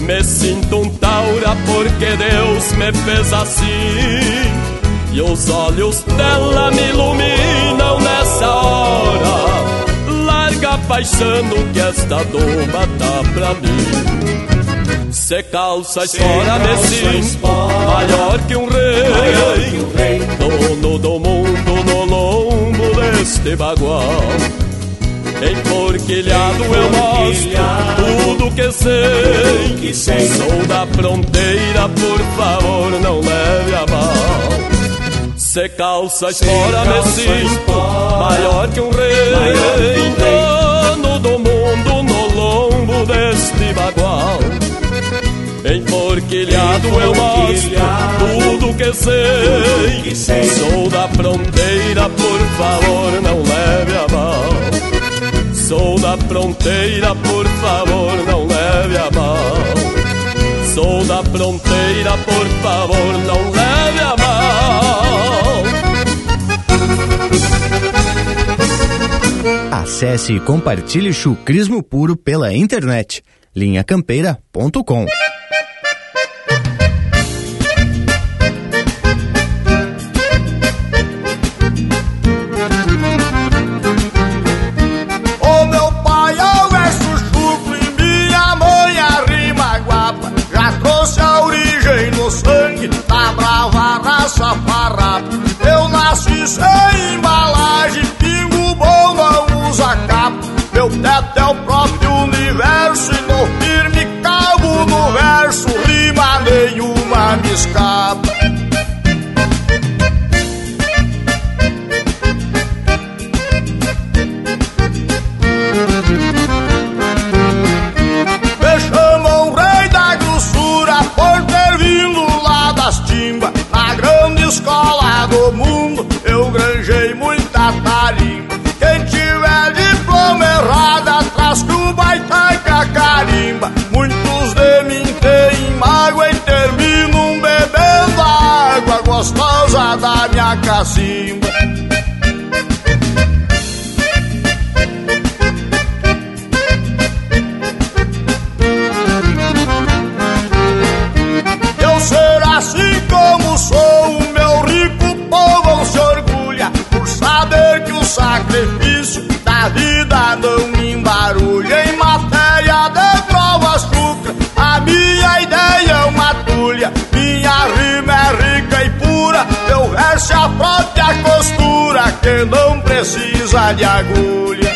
Me sinto um taura porque Deus me fez assim. E os olhos dela me iluminam nessa hora paixano que esta doma tá pra mim. Se calças fora me sinto maior que um rei. Dono do mundo no lombo deste bagual. Enforquilhado eu mostro tudo que sei. Sou da fronteira, por favor não leve a mal. Se calças fora me sinto maior que um rei, dono do mundo no lombo deste bagual. Enforquilhado eu mostro tudo que sei. Sou da fronteira, por favor, não leve a mal. Sou da fronteira, por favor, não leve a mal. Sou da fronteira, por favor, não leve a mal. Acesse e compartilhe chucrismo puro pela internet. linhacampeira.com é no sangue da brava raça farrapa. Eu nasci sem até o próprio universo e dormir me cabo do verso, rima nenhuma me escapa. Me o rei da grossura por ter vindo lá das timbas, na grande escola do mundo. Minha cacimba. Eu ser assim como sou, o meu rico povo se orgulha por saber que o sacrifício da vida não Verso a própria costura que não precisa de agulha.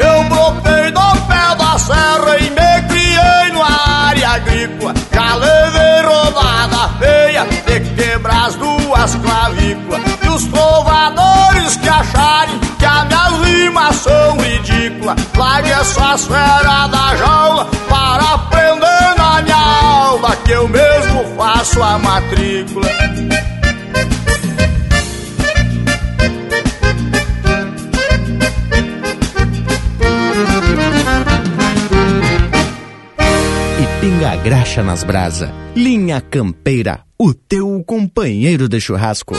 Eu brotei do pé da serra e me criei numa área agrícola. Já levei rodada feia de quebrar as duas clavículas. E os são ridículas, largue essas feras da jaula para aprender na minha aula que eu mesmo faço a matrícula. E pinga graxa nas brasa. Linha Campeira, o teu companheiro de churrasco.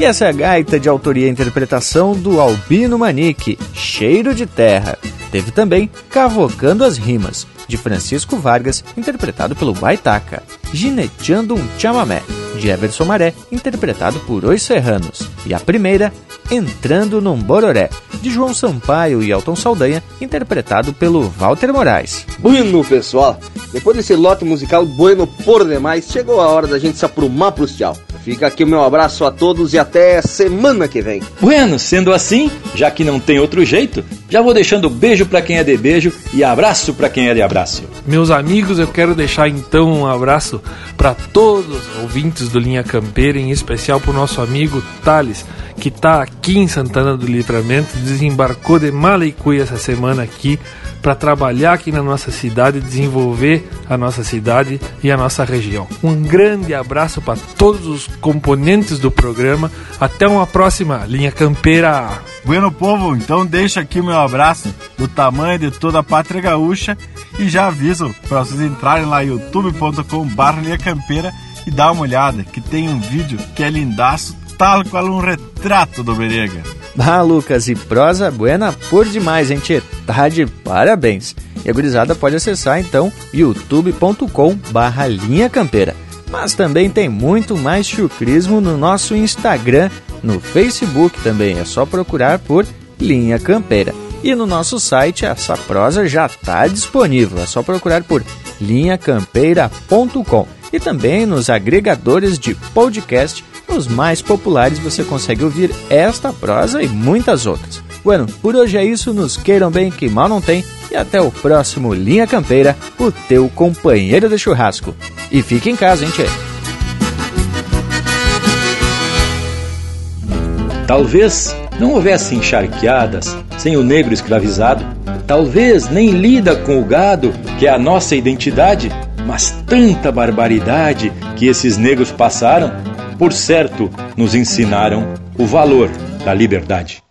E essa é a gaita de autoria e interpretação do Albino Manique, Cheiro de Terra. Teve também Cavocando as Rimas, de Francisco Vargas, interpretado pelo Baitaca. Gineteando um Chamamé, de Everson Maré, interpretado por Os Serranos. E a primeira, Entrando num Bororé, de João Sampaio e Elton Saldanha, interpretado pelo Walter Moraes. Bueno, pessoal, depois desse lote musical bueno por demais, chegou a hora da gente se aprumar pros tchau. Fica aqui o meu abraço a todos e até semana que vem. Bueno, sendo assim, já que não tem outro jeito, já vou deixando beijo para quem é de beijo e abraço para quem é de abraço. Meus amigos, eu quero deixar então um abraço para todos os ouvintes do Linha Campeira, em especial para o nosso amigo Thales, que está aqui em Santana do Livramento, desembarcou de Maleicui essa semana aqui para trabalhar aqui na nossa cidade, desenvolver a nossa cidade e a nossa região. Um grande abraço para todos os componentes do programa. Até uma próxima linha campeira. Bueno, povo, então deixa aqui o meu abraço do tamanho de toda a pátria gaúcha e já aviso para vocês entrarem lá youtube.com/barra linha campeira e dar uma olhada que tem um vídeo que é lindaço, tal qual um retrato do Berega. Ah, Lucas, e prosa buena por demais, hein, tchê? Tá de parabéns. E a gurizada pode acessar então youtube.com barra linha campeira. Mas também tem muito mais chucrismo no nosso Instagram, no Facebook também, é só procurar por Linha Campeira. E no nosso site essa prosa já está disponível, é só procurar por linhacampeira.com. E também nos agregadores de podcast, os mais populares você consegue ouvir esta prosa e muitas outras. Bueno, por hoje é isso, nos queiram bem que mal não tem e até o próximo Linha Campeira, o teu companheiro de churrasco. E fique em casa, hein, tchê? Talvez não houvesse encharqueadas sem o negro escravizado, talvez nem lida com o gado, que é a nossa identidade, mas tanta barbaridade que esses negros passaram, por certo, nos ensinaram o valor da liberdade.